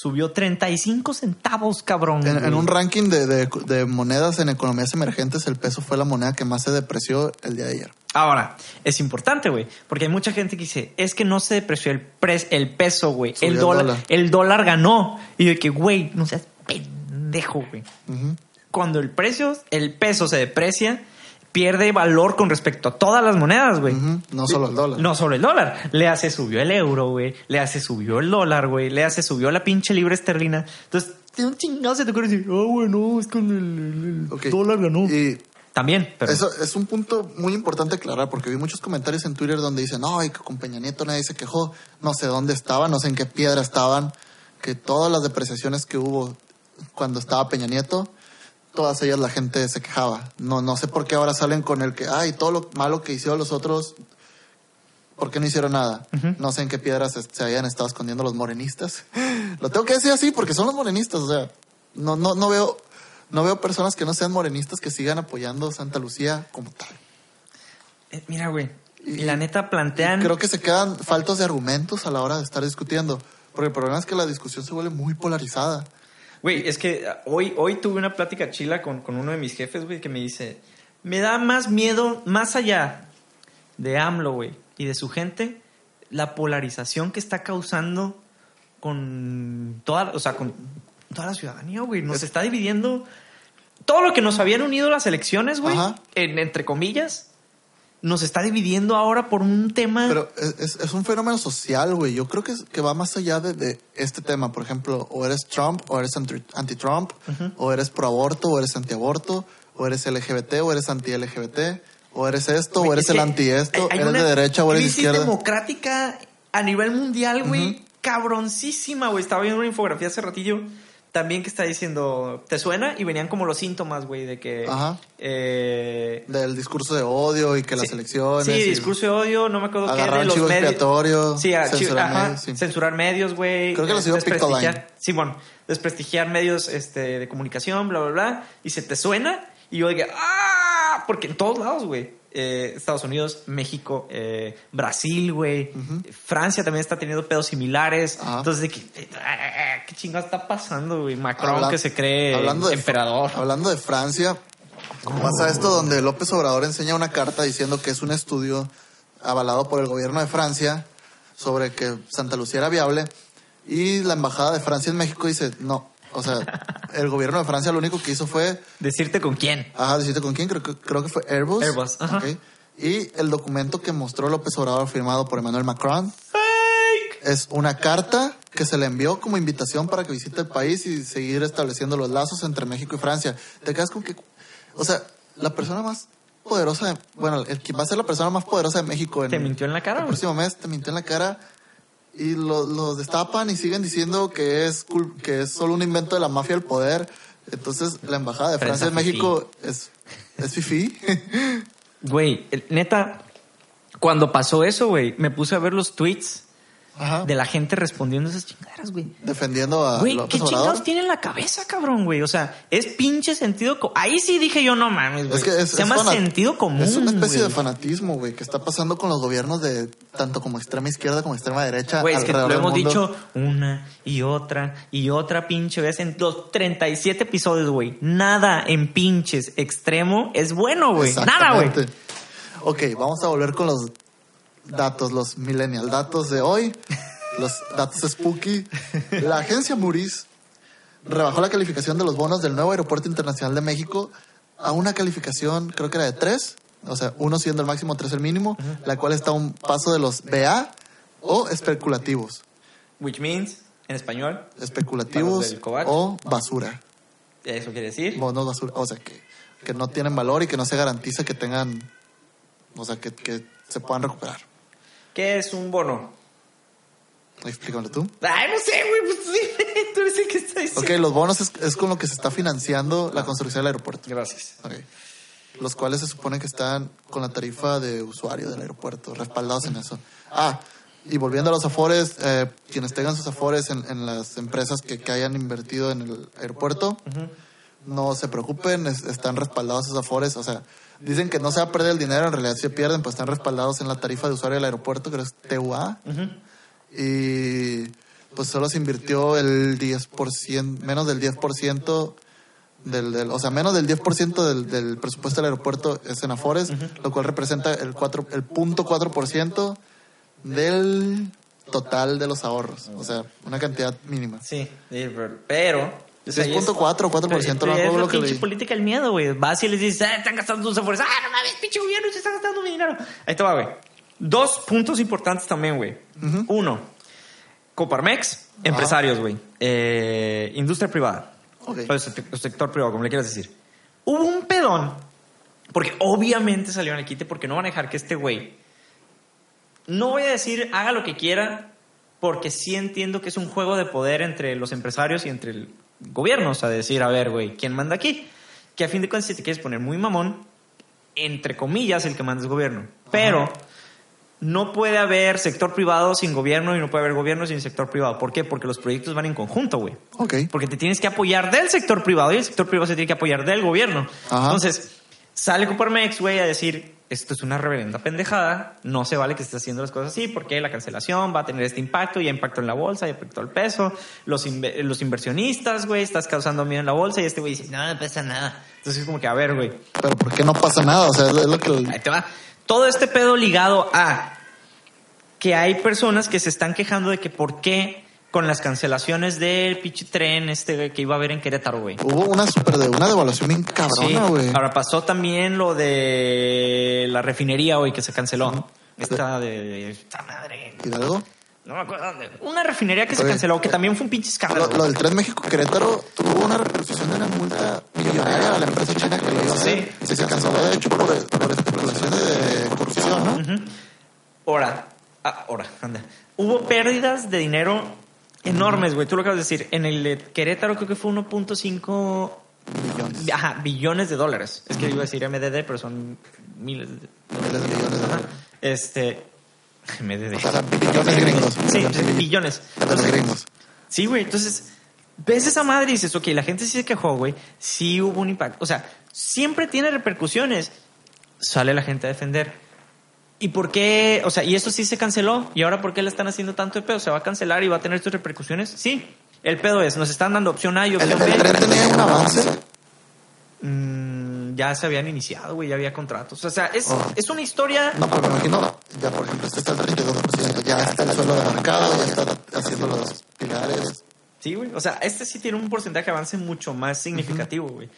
subió 35 centavos, cabrón. En, un ranking de, de- de monedas en economías emergentes, el peso fue la moneda que más se depreció el día de ayer. Ahora, es importante, güey, porque hay mucha gente que dice, es que no se depreció el, pres- el peso, güey. El el dólar, dólar. el dólar ganó. Y de que, güey, no seas pendejo, güey. Cuando el precio, el peso se deprecia, pierde valor con respecto a todas las monedas, güey. No solo el dólar. No solo el dólar. Le hace subió el euro, güey. Le hace subió el dólar, güey. Le hace subió la pinche libra esterlina. Entonces, de un chingado se te ocurre decir, oh, güey, no, es que el, dólar ganó. Y También, pero. Eso es un punto muy importante aclarar porque vi muchos comentarios en Twitter donde dicen, no, que con Peña Nieto nadie se quejó, no sé dónde estaban, no sé en qué piedra estaban, que todas las depreciaciones que hubo cuando estaba Peña Nieto, todas ellas la gente se quejaba. No, no sé por qué ahora salen con el que, ay, todo lo malo que hicieron los otros, ¿por qué no hicieron nada? No sé en qué piedras se, se habían estado escondiendo los morenistas. lo tengo que decir así porque son los morenistas, o sea, no, no, no veo... No veo personas que no sean morenistas que sigan apoyando Santa Lucía como tal. Eh, mira, güey. Y la neta plantean. Creo que se quedan faltos de argumentos a la hora de estar discutiendo. Porque el problema es que la discusión se vuelve muy polarizada. Güey, es que ah, hoy, hoy tuve una plática chila con, con uno de mis jefes, güey, que me dice: Me da más miedo, más allá de AMLO, güey, y de su gente, la polarización que está causando con toda, o sea, con toda la ciudadanía, güey. Nos Es- está dividiendo todo lo que nos habían unido las elecciones, güey, en- entre comillas, nos está dividiendo ahora por un tema. Pero es, es- un fenómeno social, güey. Yo creo que, es- que va más allá de, de este tema. Por ejemplo, o eres Trump, o eres anti- anti-Trump, o eres pro-aborto, o eres anti-aborto, o eres LGBT, o eres anti-LGBT, o eres esto, o eres es el anti-esto, eres de derecha, o eres de izquierda. democrática a nivel mundial, güey. Cabroncísima, güey. Estaba viendo una infografía hace ratillo también que está diciendo, ¿te suena? Y venían como los síntomas, güey, de que... Ajá. eh, Del discurso de odio y que las sí, elecciones. Sí, discurso de odio, no me acuerdo qué, de los medios. expiatorio, Sí, censurar ajá, medios, sí. censurar medios, güey. Creo que lo eh, desprestigiar- Pictoline. Simón, desprestigiar medios este, de comunicación, bla, bla, bla. Y se te suena y yo digo, ¡ah! Porque en todos lados, güey. Eh, Estados Unidos, México, eh, Brasil, güey. Francia también está teniendo pedos similares. Ajá. Entonces, de que, eh, ah, ¿qué chingado está pasando, güey? Macron Habla- que se cree hablando de- emperador. Hablando de Francia, pasa esto donde López Obrador enseña una carta diciendo que es un estudio avalado por el gobierno de Francia sobre que Santa Lucía era viable y la embajada de Francia en México dice no. O sea, el gobierno de Francia lo único que hizo fue, Decirte con quién. ajá, decirte con quién, creo que, creo que fue Airbus. Airbus, ajá. Ok. Y el documento que mostró López Obrador firmado por Emmanuel Macron es una carta que se le envió como invitación para que visite el país y seguir estableciendo los lazos entre México y Francia. Te quedas con que, o sea, la persona más poderosa, de- bueno, el que va a ser la persona más poderosa de México en ¿Te mintió en la cara, el próximo mes, te mintió en la cara y lo- los destapan y siguen diciendo que es que es solo un invento de la mafia del poder. Entonces, la embajada de Francia en México es es fifí. Güey, neta, cuando pasó eso, güey, me puse a ver los tweets Ajá. de la gente respondiendo esas chingaderas, güey. Defendiendo a Güey, López ¿qué Obrador. chingados tiene en la cabeza, cabrón, güey? O sea, es pinche sentido... Ahí sí dije yo, no mames, güey. Es que es, Se es llama sentido común, Es una especie güey. de fanatismo, güey, que está pasando con los gobiernos de tanto como extrema izquierda como extrema derecha. Güey, es que lo hemos dicho una y otra y otra pinche vez en los 37 episodios, güey. Nada en pinches extremo es bueno, güey. Nada, güey. Ok, vamos a volver con los datos, los millennial datos de hoy, los datos spooky. La agencia Moody's rebajó la calificación de los bonos del nuevo Aeropuerto Internacional de México a una calificación, creo que era de 3, o sea, uno siendo el máximo, 3 el mínimo, la cual está a un paso de los BA o especulativos. Which means, en español, Especulativos o basura. eso quiere decir. Bonos basura, o sea, que, que no tienen valor y que no se garantiza que tengan, o sea, que, que se puedan recuperar. ¿Qué es un bono? Explícamelo tú. Ay, no sé, güey. Pues tú eres el que está diciendo. Ok, los bonos es, es con lo que se está financiando la construcción del aeropuerto. Gracias. Ok. Los cuales se supone que están con la tarifa de usuario del aeropuerto, respaldados en eso. Ah, y volviendo a los afores, eh, quienes tengan sus afores en, en las empresas que, que hayan invertido en el aeropuerto, no se preocupen, es- están respaldados esos afores. O sea, dicen que no se va a perder el dinero, en realidad se pierden, pues están respaldados en la tarifa de usuario del aeropuerto, que es TUA. Y pues solo se invirtió el 10%, menos del 10% del, del, o sea, menos del 10% del, del presupuesto del aeropuerto es en Afores, lo cual representa el 4, el punto 4% del total de los ahorros. O sea, una cantidad mínima. Sí, pero. Pero o sea, 6.4 o 4%, no pero me es acuerdo la lo que pinche política del miedo, güey. Vas y les dices, ah, están gastando tus afores. Ah, no mames, pinche gobierno, se está gastando mi dinero. Ahí te va, güey. Dos puntos importantes también, güey. Uno, Coparmex, empresarios, güey. Eh, industria privada. Ok. O se- o sector privado, como le quieras decir. Hubo un pedón, porque obviamente salió en el quite, porque no van a dejar que este güey. No voy a decir haga lo que quiera, porque sí entiendo que es un juego de poder entre los empresarios y entre el gobierno. O sea, decir, a ver, güey, ¿quién manda aquí? Que a fin de cuentas, si te quieres poner muy mamón, entre comillas, el que manda es gobierno. Pero no puede haber sector privado sin gobierno y no puede haber gobierno sin sector privado. ¿Por qué? Porque los proyectos van en conjunto, güey. Ok. Porque te tienes que apoyar del sector privado y el sector privado se tiene que apoyar del gobierno. Ajá. Entonces, sale Coparmex, güey, a decir, esto es una reverenda pendejada, no se vale que estés haciendo las cosas así, porque la cancelación va a tener este impacto, ya impacto en la bolsa, ya impactó el peso, los, inve- los inversionistas, güey, estás causando miedo en la bolsa y este güey dice, no, no pasa nada. Entonces es como que, a ver, güey, Pero ¿por qué no pasa nada? O sea, es lo- es lo que... Ahí te va. Todo este pedo ligado a que hay personas que se están quejando de que por qué con las cancelaciones del pinche tren este que iba a haber en Querétaro, güey. Hubo una super de una devaluación bien Sí. cabrona, güey. Ahora pasó también lo de la refinería, güey, que se canceló. Esta de esta madre. ¿Hidalgo? No me acuerdo dónde. Una refinería que se canceló, que también fue un pinche escándalo. Lo, lo del Tren México-Querétaro tuvo una repercusión de una multa millonaria a la empresa china que lo iba a hacer. Sí. Se canceló, de hecho, por, por especulaciones de corrupción, ¿no? Ahora, ah, ahora, anda. Hubo pérdidas de dinero enormes, güey. Tú lo acabas de decir. En el de Querétaro creo que fue 1.5 Millones. ajá, billones de dólares. Es que iba a decir MDD, pero son miles de Miles de millones de Ajá. Este. MDD. O sea, billones gringos. Sí, billones. Los gringos. Sí, güey. Entonces, ves esa madre y dices, ok, la gente sí se quejó, güey. Sí hubo un impacto. O sea, siempre tiene repercusiones. Sale la gente a defender. ¿Y por qué? O sea, y eso sí se canceló. ¿Y ahora por qué le están haciendo tanto de pedo? ¿Se va a cancelar y va a tener sus repercusiones? Sí. El pedo es, nos están dando opción A y opción el B. tenía un avance. Mm, ya se habían iniciado, güey, ya había contratos. O sea, es, Oh. es una historia. No, pero me imagino, ya por ejemplo, este está el 32%, ya está el suelo demarcado, ya está haciendo los pilares. Sí, güey. O sea, este sí tiene un porcentaje de avance mucho más significativo, güey.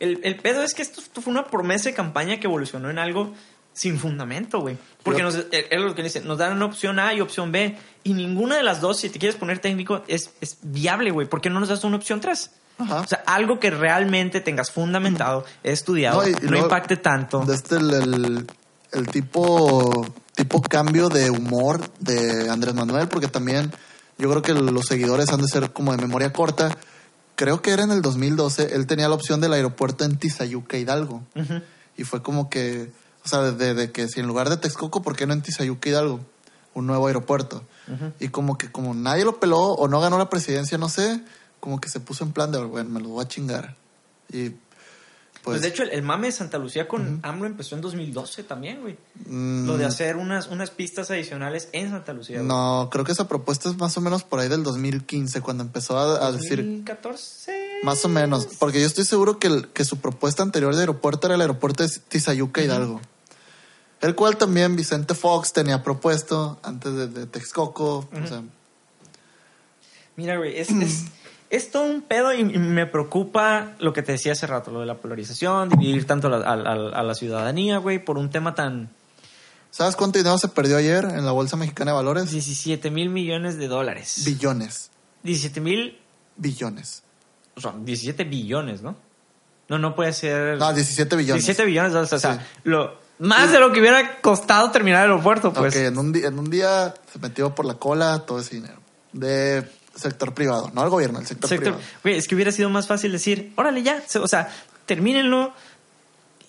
El, el pedo es que esto, esto fue una promesa de campaña que evolucionó en algo sin fundamento, güey. Porque nos, eh, es lo que dice, nos dan una opción A y opción B. Y ninguna de las dos, si te quieres poner técnico, es, es viable, güey. ¿Por qué no nos das una opción 3? Ajá. O sea, algo que realmente tengas fundamentado, estudiado, No, y- impacte tanto. De este, el, el, el tipo, tipo cambio de humor de Andrés Manuel, porque también yo creo que los seguidores han de ser como de memoria corta. Creo que era en el 2012, él tenía la opción del aeropuerto en Tizayuca, Hidalgo. Y fue como que, o sea, de, de que si en lugar de Texcoco, ¿por qué no en Tizayuca, Hidalgo? Un nuevo aeropuerto. Y como que como nadie lo peló o no ganó la presidencia, no sé, como que se puso en plan de, bueno, me lo voy a chingar. Y Pues, pues... de hecho, el, el mame de Santa Lucía con AMLO empezó en 2012 también, güey. mm, Lo de hacer unas, unas pistas adicionales en Santa Lucía. güey. No, creo que esa propuesta es más o menos por ahí del 2015, cuando empezó a, a decir 2014. Más o menos, porque yo estoy seguro que, el- que su propuesta anterior de aeropuerto era el aeropuerto de Tizayuca, Hidalgo. El cual también Vicente Fox tenía propuesto antes de, de Texcoco. O sea, Mira, güey, es, es, es todo un pedo y, me preocupa lo que te decía hace rato, lo de la polarización, dividir tanto a la, a- a- a la ciudadanía, güey, por un tema tan... ¿Sabes cuánto dinero se perdió ayer en la Bolsa Mexicana de Valores? 17 mil millones de dólares. Billones. 17 mil, Billones. Son 17 billones, ¿no? No, no puede ser... No, 17 billones. 17 billones de dólares, o sea, Sí. lo, más de lo que hubiera costado terminar el aeropuerto, pues. Ok, en un, en un día se metió por la cola todo ese dinero. De sector privado, no el gobierno, el sector, Sector- privado. Güey, es que hubiera sido más fácil decir, órale ya, o sea, termínenlo,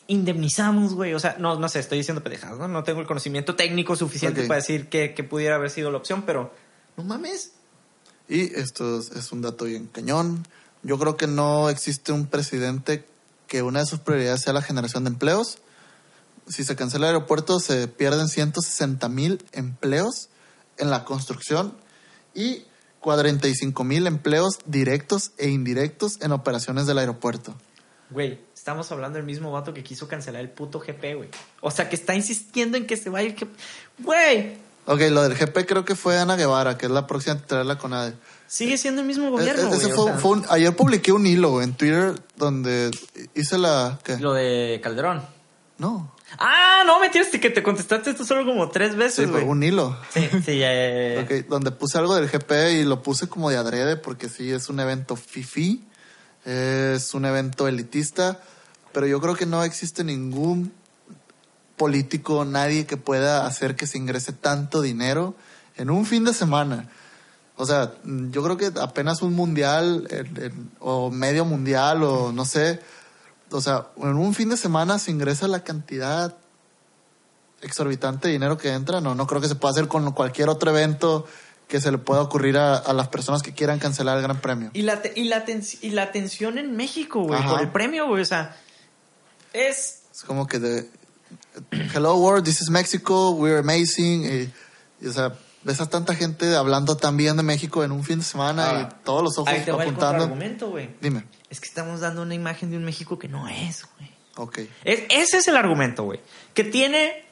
indemnizamos, güey. O sea, no, no sé, estoy diciendo pendejadas, ¿no? No tengo el conocimiento técnico suficiente para decir que, que pudiera haber sido la opción, pero no mames. Y esto es, es un dato bien cañón. Yo creo que no existe un presidente que una de sus prioridades sea la generación de empleos. Si se cancela el aeropuerto, se pierden 160 mil empleos en la construcción y 45 mil empleos directos e indirectos en operaciones del aeropuerto. Güey, estamos hablando del mismo vato que quiso cancelar el puto GP, güey. O sea, que está insistiendo en que se vaya el GP. Güey, Ok, lo del GP creo que fue Ana Guevara, que es la próxima a traer la CONADE. Sigue siendo el mismo gobierno, E- ese güey. fue, o sea, fue un- ayer publiqué un hilo en Twitter donde hice la... ¿qué? Lo de Calderón. No, Ah, no, me tienes que te contestaste esto solo como tres sí, veces, güey. un hilo. Sí, sí, ya, ya, ya, ya. Ok, donde puse algo del GP y lo puse como de adrede porque sí, es un evento fifi, es un evento elitista, pero yo creo que no existe ningún político, nadie que pueda hacer que se ingrese tanto dinero en un fin de semana. O sea, yo creo que apenas un mundial en- en- o medio mundial o no sé, o sea, en un fin de semana se ingresa la cantidad exorbitante de dinero que entra. No, no creo que se pueda hacer con cualquier otro evento que se le pueda ocurrir a, a las personas que quieran cancelar el Gran Premio. Y la, te- y la, tens- y la tensión en México, güey, por el premio, güey. O sea, es. Es como que de Hello world, this is Mexico, we're amazing. Y, y, o sea, ves a tanta gente hablando tan bien de México en un fin de semana Ahora, y todos los ojos Ahí te va el apuntando. argumento, güey. Dime, Es que estamos dando una imagen de un México que no es, güey. ok. Es- ese es el argumento, güey. Que tiene.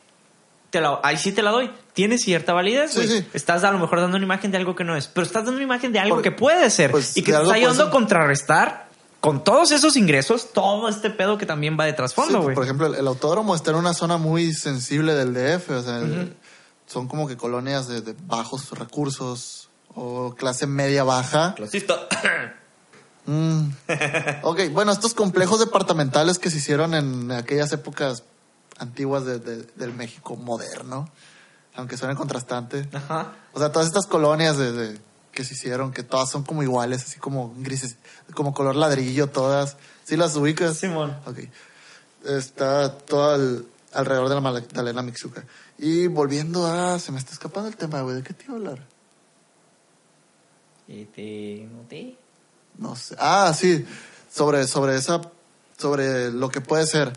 Te la- ahí sí te la doy. Tiene cierta validez, Sí, güey. sí. Estás a lo mejor dando una imagen de algo que no es. Pero estás dando una imagen de algo que puede ser. pues, y que te está ayudando a contrarrestar con todos esos ingresos todo este pedo que también va de Sí, trasfondo, güey. por ejemplo, el, el autódromo está en una zona muy sensible del DF, o sea, son como que colonias de, de bajos recursos o clase media baja. Clasista. Mm. Ok, bueno, estos complejos departamentales que se hicieron en aquellas épocas antiguas de- de- del México moderno, aunque suene contrastante. Ajá. O sea, todas estas colonias de, de- que se hicieron, que todas son como iguales, así como grises, como color ladrillo, todas. ¿Sí las ubicas? Simón. Ok. Está todo al- alrededor de la Magdalena Mixuca. Y volviendo a... Se me está escapando el tema, güey. ¿De qué te iba a hablar? Y te noté. No sé. Ah, sí. Sobre, sobre esa, sobre lo que puede ser.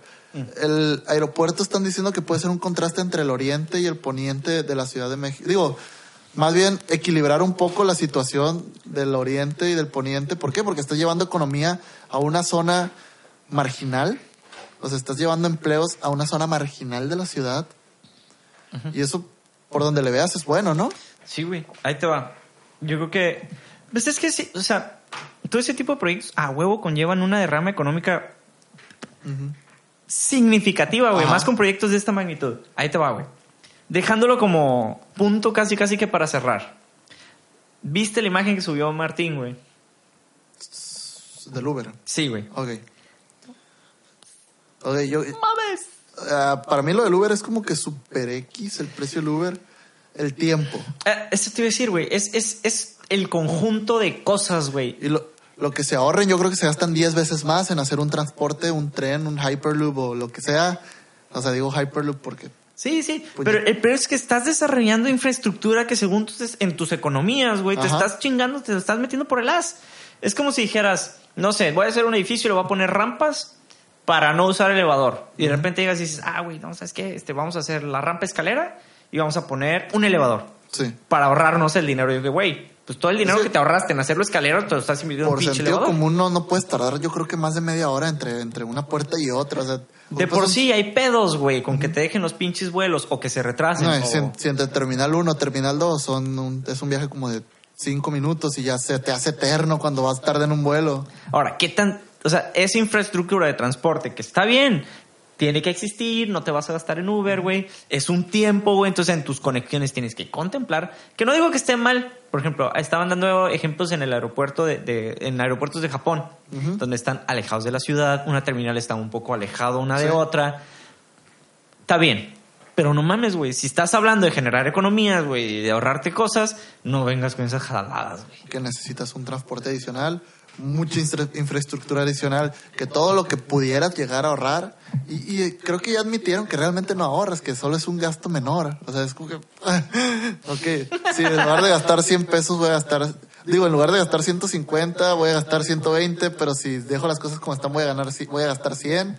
El aeropuerto están diciendo que puede ser un contraste entre el oriente y el poniente de la Ciudad de México. Digo, más bien equilibrar un poco la situación del oriente y del poniente. ¿Por qué? Porque estás llevando economía a una zona marginal. O sea, estás llevando empleos a una zona marginal de la ciudad. Y eso, por donde le veas, es bueno, ¿no? Sí, güey. Ahí te va. Yo creo que. Pues es que sí, o sea, todo ese tipo de proyectos a huevo conllevan una derrama económica significativa, güey. Más con proyectos de esta magnitud. Ahí te va, güey. Dejándolo como punto casi, casi que para cerrar. ¿Viste la imagen que subió Martín, güey? Del Uber. Sí, güey. Ok. Ok, yo... ¡Mames! Ah, para mí lo del Uber es como que super X el precio del Uber, el tiempo. Eh, eso te iba a decir, güey. Es, es, es el conjunto de cosas, güey. Y lo, lo que se ahorren, yo creo que se gastan 10 veces más en hacer un transporte, un tren, un Hyperloop o lo que sea. O sea, digo Hyperloop porque Sí, sí, Pues pero el peor es que estás desarrollando infraestructura que según tus, en tus economías, güey, te estás chingando, te estás metiendo por el as. Es como si dijeras, no sé, voy a hacer un edificio y le voy a poner rampas para no usar elevador. Y de repente llegas y dices, ah, güey, no, ¿sabes qué? Este, vamos a hacer la rampa escalera y vamos a poner un elevador sí. para ahorrarnos el dinero. Y yo que, güey, pues todo el dinero Ese- que te ahorraste en hacerlo escalero te lo estás invirtiendo en Por un sentido elevador. común no, no puedes tardar, yo creo que más de media hora entre, entre una puerta y otra. O sea, De por sí hay pedos, güey, con que te dejen los pinches vuelos o que se retrasen. No, o- si entre terminal 1 terminal 2 son un- es un viaje como de cinco minutos y ya se te hace eterno cuando vas tarde en un vuelo. Ahora, ¿qué tan...? O sea, esa infraestructura de transporte que está bien, tiene que existir, no te vas a gastar en Uber, güey. Es un tiempo, güey. Entonces, en tus conexiones tienes que contemplar. Que no digo que esté mal. Por ejemplo, estaban dando ejemplos en el aeropuerto de... de- en aeropuertos de Japón, donde están alejados de la ciudad. Una terminal está un poco alejado una de Sí. otra. Está bien. Pero no mames, güey. Si estás hablando de generar economías, güey, y de ahorrarte cosas, no vengas con esas jaladas, güey. que necesitas un transporte adicional, mucha infra- infraestructura adicional, que todo lo que pudieras llegar a ahorrar. Y, y creo que ya admitieron que realmente no ahorras, que solo es un gasto menor. O sea, es como que, ok, sí, en lugar de gastar 100 pesos voy a gastar, digo, en lugar de gastar 150 voy a gastar 120, pero si dejo las cosas como están voy a ganar, voy a gastar 100.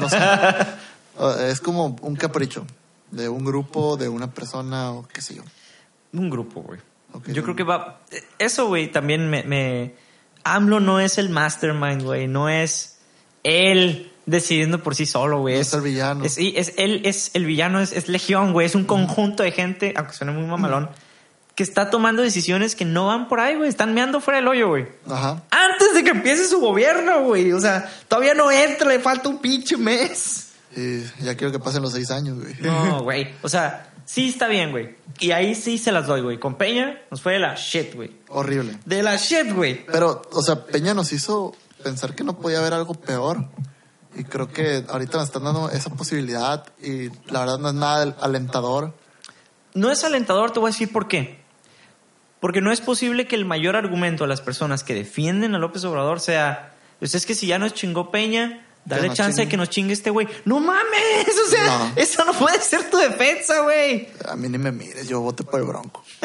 No sé. Es como un capricho de un grupo, de una persona o qué sé yo. Un grupo, güey. Yo creo que va. Eso, güey, también me, me. AMLO no es el mastermind, güey. No es él decidiendo por sí solo, güey. No es el villano. Es, es, él es el villano, es, es Legión, güey. Es un conjunto de gente, aunque suene muy mamalón, que está tomando decisiones que no van por ahí, güey. Están meando fuera del hoyo, güey. Ajá. Antes de que empiece su gobierno, güey. O sea, todavía no entra, le falta un pinche mes. Y ya quiero que pasen los seis años, güey. No, güey. O sea, sí está bien, güey. Y ahí sí se las doy, güey. Con Peña nos fue de la shit, güey. Horrible. De la shit, güey. Pero, o sea, Peña nos hizo pensar que no podía haber algo peor. Y creo que ahorita nos están dando esa posibilidad y la verdad no es nada alentador. No es alentador, te voy a decir por qué. Porque no es posible que el mayor argumento de las personas que defienden a López Obrador sea, pues es que si ya nos chingó Peña, dale chance de que nos chingue este güey. No mames, o sea, No. eso no puede ser tu defensa, güey. A mí ni me mires, yo voté por el Bronco.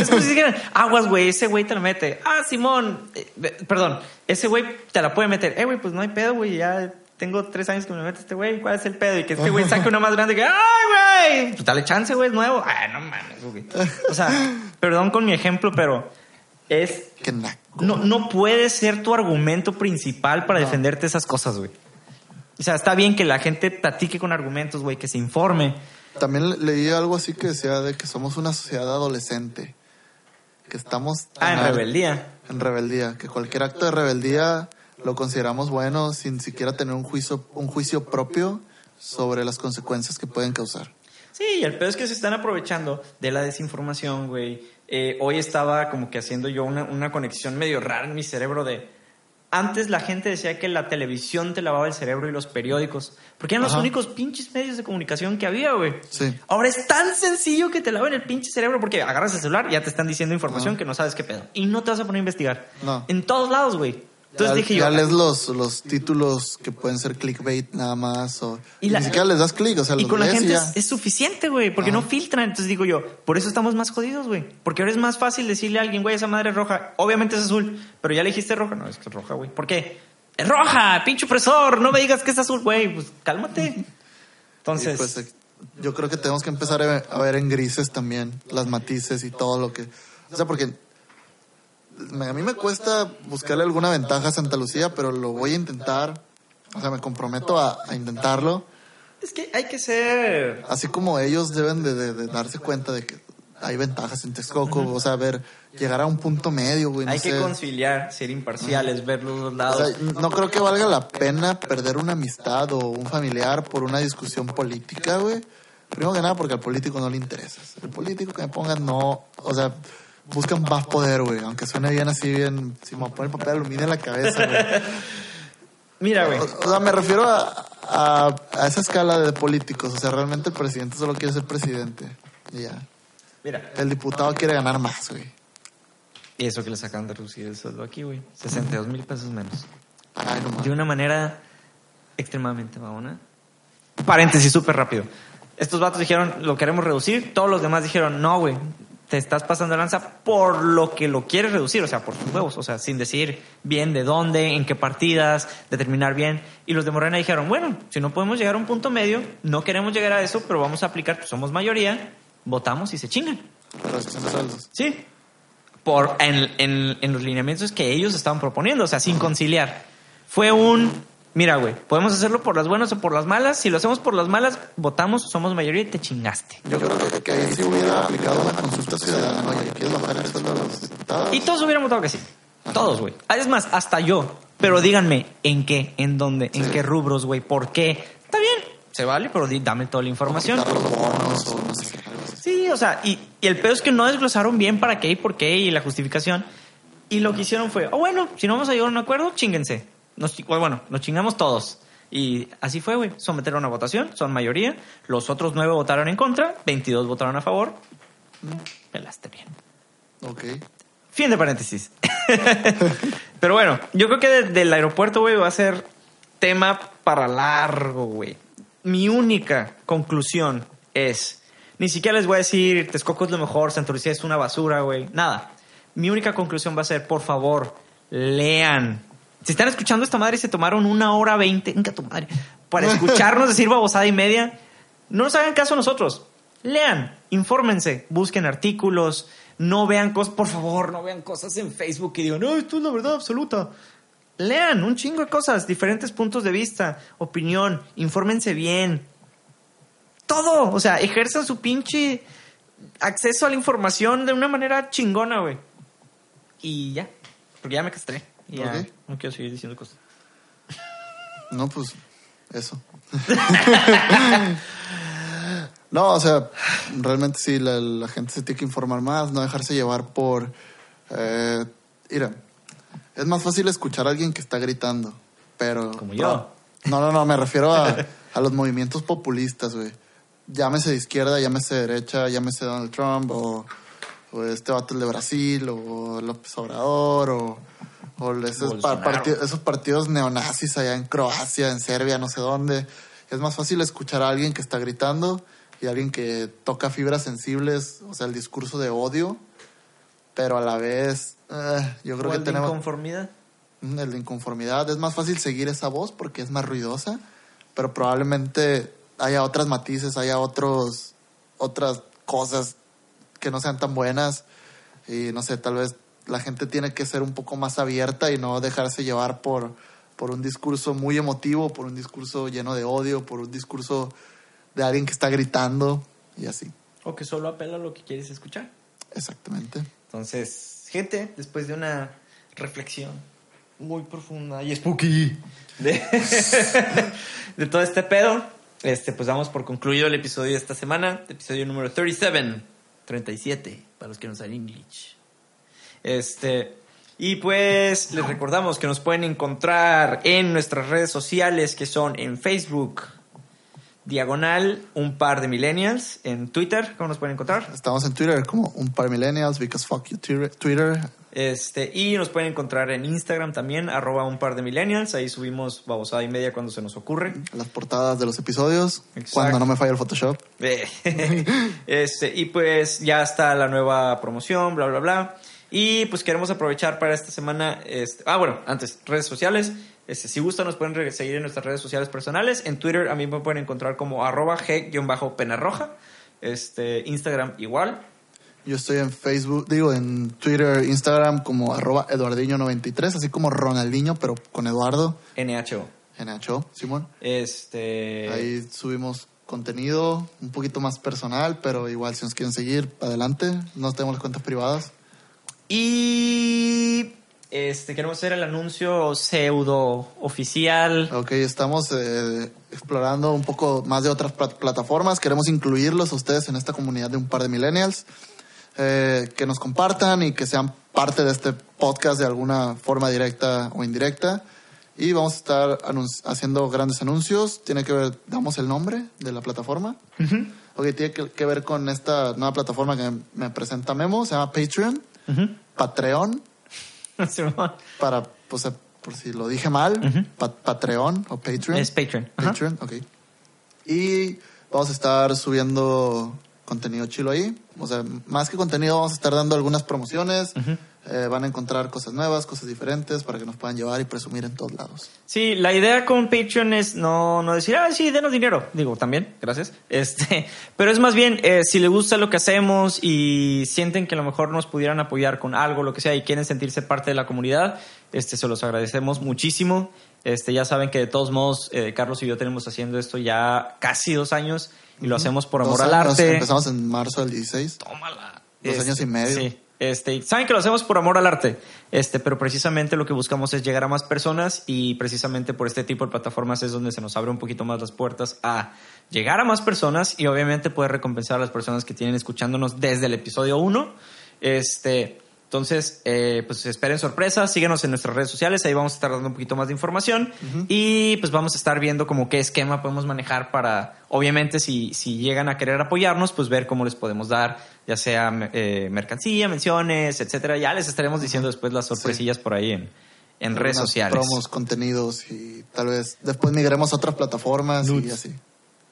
Es como si dijeran, aguas, güey, ese güey te la mete. Ah, Simón, eh, perdón, ese güey te la puede meter. Eh, güey, pues no hay pedo, güey, ya tengo tres años que me mete este güey, ¿cuál es el pedo? Y que este güey saque una más grande que, ¡ay, güey! Pues dale chance, güey, es nuevo. Ah, no mames, güey. O sea, perdón con mi ejemplo, pero es... No, no puede ser tu argumento principal para defenderte esas cosas, güey. O sea, está bien que la gente platique con argumentos, güey, que se informe. También le- leí algo así que decía de que somos una sociedad adolescente. Que estamos... Ah, en rebeldía. En rebeldía. Que cualquier acto de rebeldía lo consideramos bueno sin siquiera tener un juicio, un juicio propio sobre las consecuencias que pueden causar. Sí, y el pedo es que se están aprovechando de la desinformación, güey. Eh, hoy estaba como que haciendo yo una, una conexión medio rara en mi cerebro de... Antes la gente decía que la televisión te lavaba el cerebro y los periódicos, porque eran los únicos pinches medios de comunicación que había, güey. Sí. Ahora es tan sencillo que te laven el pinche cerebro porque agarras el celular y ya te están diciendo información Ajá. que no sabes qué pedo. Y no te vas a poner a investigar. No. En todos lados, güey. Entonces dije yo... ya lees los, los títulos que pueden ser clickbait nada más o Y la- ni siquiera les das clic, o sea, Y los con la y gente ya. es, suficiente, güey, porque no filtran. Entonces digo yo, por eso estamos más jodidos, güey. Porque ahora es más fácil decirle a alguien, güey, esa madre es roja. Obviamente es azul, pero ya le dijiste roja. No, es que es roja, güey. ¿Por qué? Es roja, pinche opresor. No me digas que es azul, güey. Pues cálmate. Entonces, pues, eh, yo creo que tenemos que empezar a ver, en grises también las matices y todo lo que... O sea, porque a mí me cuesta buscarle alguna ventaja a Santa Lucía, pero lo voy a intentar. O sea, me comprometo a, a intentarlo. es que hay que ser... Así como ellos deben de, de- de darse cuenta de que hay ventajas en Texcoco. O sea, ver, llegar a un punto medio, güey. no hay que sé. conciliar, ser imparciales, ver los dos O lados. sea, no creo que valga la pena perder una amistad o un familiar por una discusión política, güey. Primero que nada porque al político no le interesa. El político que me pongan no, o sea, buscan más poder, güey. Aunque suene bien así, bien, si me poner papel de aluminio en la cabeza, güey. Mira, güey. O, o sea, me refiero a, a, a esa escala de políticos. O sea, realmente el presidente solo quiere ser presidente. Y ya. Mira. El diputado quiere ganar más, güey. Y eso que le sacan de reducir el sueldo aquí, güey. 62 mil pesos menos. Ay, no mames. de una manera extremadamente babona. Paréntesis súper rápido. Estos vatos dijeron, lo queremos reducir. Todos los demás dijeron, no, güey, te estás pasando lanza por lo que lo quieres reducir, o sea, por tus huevos, o sea, sin decir bien de dónde, en qué partidas, determinar bien. Y los de Morena dijeron, bueno, si no podemos llegar a un punto medio, no queremos llegar a eso, pero vamos a aplicar, pues somos mayoría, votamos y se chingan. Sí. por, en, en- en los lineamientos que ellos estaban proponiendo, o sea, sin conciliar. Fue un, mira, güey, podemos hacerlo por las buenas o por las malas. Si lo hacemos por las malas, votamos, somos mayoría y te chingaste. Yo creo que, ahí sí hubiera aplicado una consulta ciudadana. Y todos hubieran votado que sí. Todos, güey. Ah, Es más, hasta yo. Pero díganme, ¿en qué? ¿En dónde? ¿En Sí. qué rubros, güey? ¿Por qué? Está bien, se vale, pero dame toda la información. Sí, o sea, y, y el pedo es que no desglosaron bien para qué y por qué y la justificación. Y lo que hicieron fue, oh, bueno, si no vamos a llegar a un acuerdo, chinguense. Nos, bueno, nos chingamos todos. Y así fue, güey. Sometieron a votación, son mayoría. Los otros nueve votaron en contra, 22 votaron a favor. Mm, Pelaste bien. Ok. Fin de paréntesis. Pero bueno, yo creo que de- del aeropuerto, güey, va a ser tema para largo, güey. Mi única conclusión es, ni siquiera les voy a decir, Texcoco es lo mejor, Santurce es una basura, güey. Nada. Mi única conclusión va a ser, por favor, lean. Si están escuchando esta madre y se tomaron una hora veinte, venga tu madre, para escucharnos decir babosada y media, no nos hagan caso a nosotros. Lean, infórmense, busquen artículos, no vean cosas, por favor, no vean cosas en Facebook y digan, no, esto es la verdad absoluta. Lean un chingo de cosas, diferentes puntos de vista, opinión, infórmense bien. Todo, o sea, ejerzan su pinche acceso a la información de una manera chingona, güey. Y ya, porque ya me castré. Ya no quiero seguir diciendo cosas. No, pues eso. no, o sea, realmente sí, la, la gente se tiene que informar más, no dejarse llevar por... Eh, mira, es más fácil escuchar a alguien que está gritando, pero... Como yo. No, no, no, me refiero a, a los movimientos populistas, güey. Llámese de izquierda, llámese de derecha, llámese Donald Trump, o, o este vato de Brasil, o López Obrador, o, o esos, pa- Bolsonaro. parti- esos partidos neonazis allá en Croacia, en Serbia, no sé dónde. Es más fácil escuchar a alguien que está gritando y alguien que toca fibras sensibles, o sea, el discurso de odio, pero a la vez, eh, yo creo ¿O que el de tenemos... inconformidad? Mm, El de inconformidad. Es más fácil seguir esa voz porque es más ruidosa, pero probablemente haya otras matices, haya otros, otras cosas que no sean tan buenas. Y no sé, tal vez la gente tiene que ser un poco más abierta y no dejarse llevar por, por un discurso muy emotivo, por un discurso lleno de odio, por un discurso de alguien que está gritando y así. O que solo apela a lo que quieres escuchar. Exactamente. Entonces, gente, después de una reflexión muy profunda y spooky de, de todo este pedo, este, pues damos por concluido el episodio de esta semana, episodio número 37, 37, para los que no saben English. Este, y pues les recordamos que nos pueden encontrar en nuestras redes sociales que son en Facebook, diagonal, un par de millennials, en Twitter, ¿cómo nos pueden encontrar? Estamos en Twitter como un par millennials, because fuck you Twitter-. Este, y nos pueden encontrar en Instagram también, arroba un par de millennials. Ahí subimos babosada y media cuando se nos ocurre. las portadas de los episodios, Exacto. cuando no me falla el Photoshop. Eh, este, y pues ya está la nueva promoción, bla, bla, bla. Y pues queremos aprovechar para esta semana. Este, ah, bueno, antes, redes sociales. Este, si gustan, nos pueden seguir en nuestras redes sociales personales. En Twitter a mí me pueden encontrojar como arroba g-penarroja. Este, Instagram igual. Yo estoy en Facebook, digo, en Twitter, Instagram como arroba eduardiño93, así como Ronaldinho, pero con Eduardo, NHO. NHO, Simón. Este. Ahí subimos contenido un poquito más personal, pero igual si nos quieren seguir, adelante. No tenemos las cuentas privadas. Y este queremos hacer el anuncio pseudo oficial. Ok, estamos eh, explorando un poco más de otras plat- plataformas. Queremos incluirlos a ustedes en esta comunidad de un par de millennials. Eh, que nos compartan y que sean parte de este podcast de alguna forma directa o indirecta. Y vamos a estar haciendo grandes anuncios. Tiene que ver, damos el nombre de la plataforma. Ok, tiene que, que ver con esta nueva plataforma que me presenta Memo. Se llama Patreon. Patreon. Para, pues, eh, por si lo dije mal, Pa- Patreon o Patreon. es Patreon. Ajá. Patreon, ok. Y vamos a estar subiendo contenido chilo ahí. O sea, más que contenido, vamos a estar dando algunas promociones, Eh, van a encontrar cosas nuevas, cosas diferentes para que nos puedan llevar y presumir en todos lados. Sí, la idea con Patreon es no, no decir, ah, sí, denos dinero. Digo, también, gracias. Este, pero es más bien, eh, si les gusta lo que hacemos y sienten que a lo mejor nos pudieran apoyar con algo, lo que sea, y quieren sentirse parte de la comunidad, este, se los agradecemos muchísimo. Este, ya saben que de todos modos, eh, Carlos y yo tenemos haciendo esto ya casi dos años y lo hacemos por amor Dos al años, arte. Empezamos en marzo del 16. Tómala. Dos años y medio. Sí. Este, saben que lo hacemos por amor al arte, este, pero precisamente lo que buscamos es llegar a más personas y precisamente por este tipo de plataformas es donde se nos abre un poquito más las puertas a llegar a más personas y obviamente poder recompensar a las personas que tienen escuchándonos desde el episodio 1. Este, entonces, eh, pues esperen sorpresas, síguenos en nuestras redes sociales, ahí vamos a estar dando un poquito más de información y pues vamos a estar viendo como qué esquema podemos manejar para, obviamente, si, si llegan a querer apoyarnos, pues ver cómo les podemos dar, ya sea eh, mercancía, menciones, etcétera. Ya les estaremos diciendo después las sorpresillas por ahí en, en redes sociales. Promos, contenidos y tal vez después migremos a otras plataformas y así.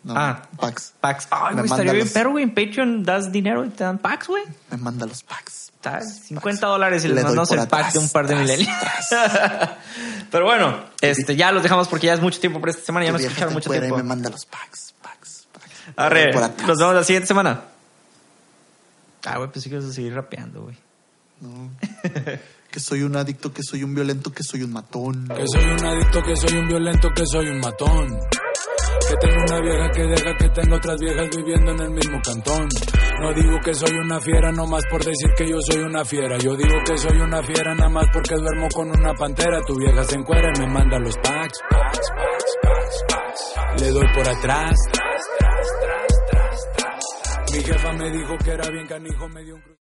No, Ah. packs. Packs. Ay, Me güey, estaría bien, pero güey, en Patreon das dinero y te dan packs, güey. Me manda los packs. Está 50 dólares y Le les doy mandamos el pack de un par de milenios. Pero bueno, este, ya los dejamos porque ya es mucho tiempo por esta semana, ya vieja escucharon mucho encuera y tiempo. me manda los packs, packs, packs. Arre, nos vemos la siguiente semana. Ah, güey, pues sí que vas a seguir rapeando, güey. No. que soy un adicto, que soy un violento, que soy un matón. Que soy un adicto, que soy un violento, que soy un matón. Que tengo una vieja que deja que tengo otras viejas viviendo en el mismo cantón. No digo que soy una fiera nomás por decir que yo soy una fiera. Yo digo que soy una fiera nada más porque duermo con una pantera. Tu vieja se encuera y me manda los packs. Le doy por atrás. Mi jefa me dijo que era bien canijo, me dio un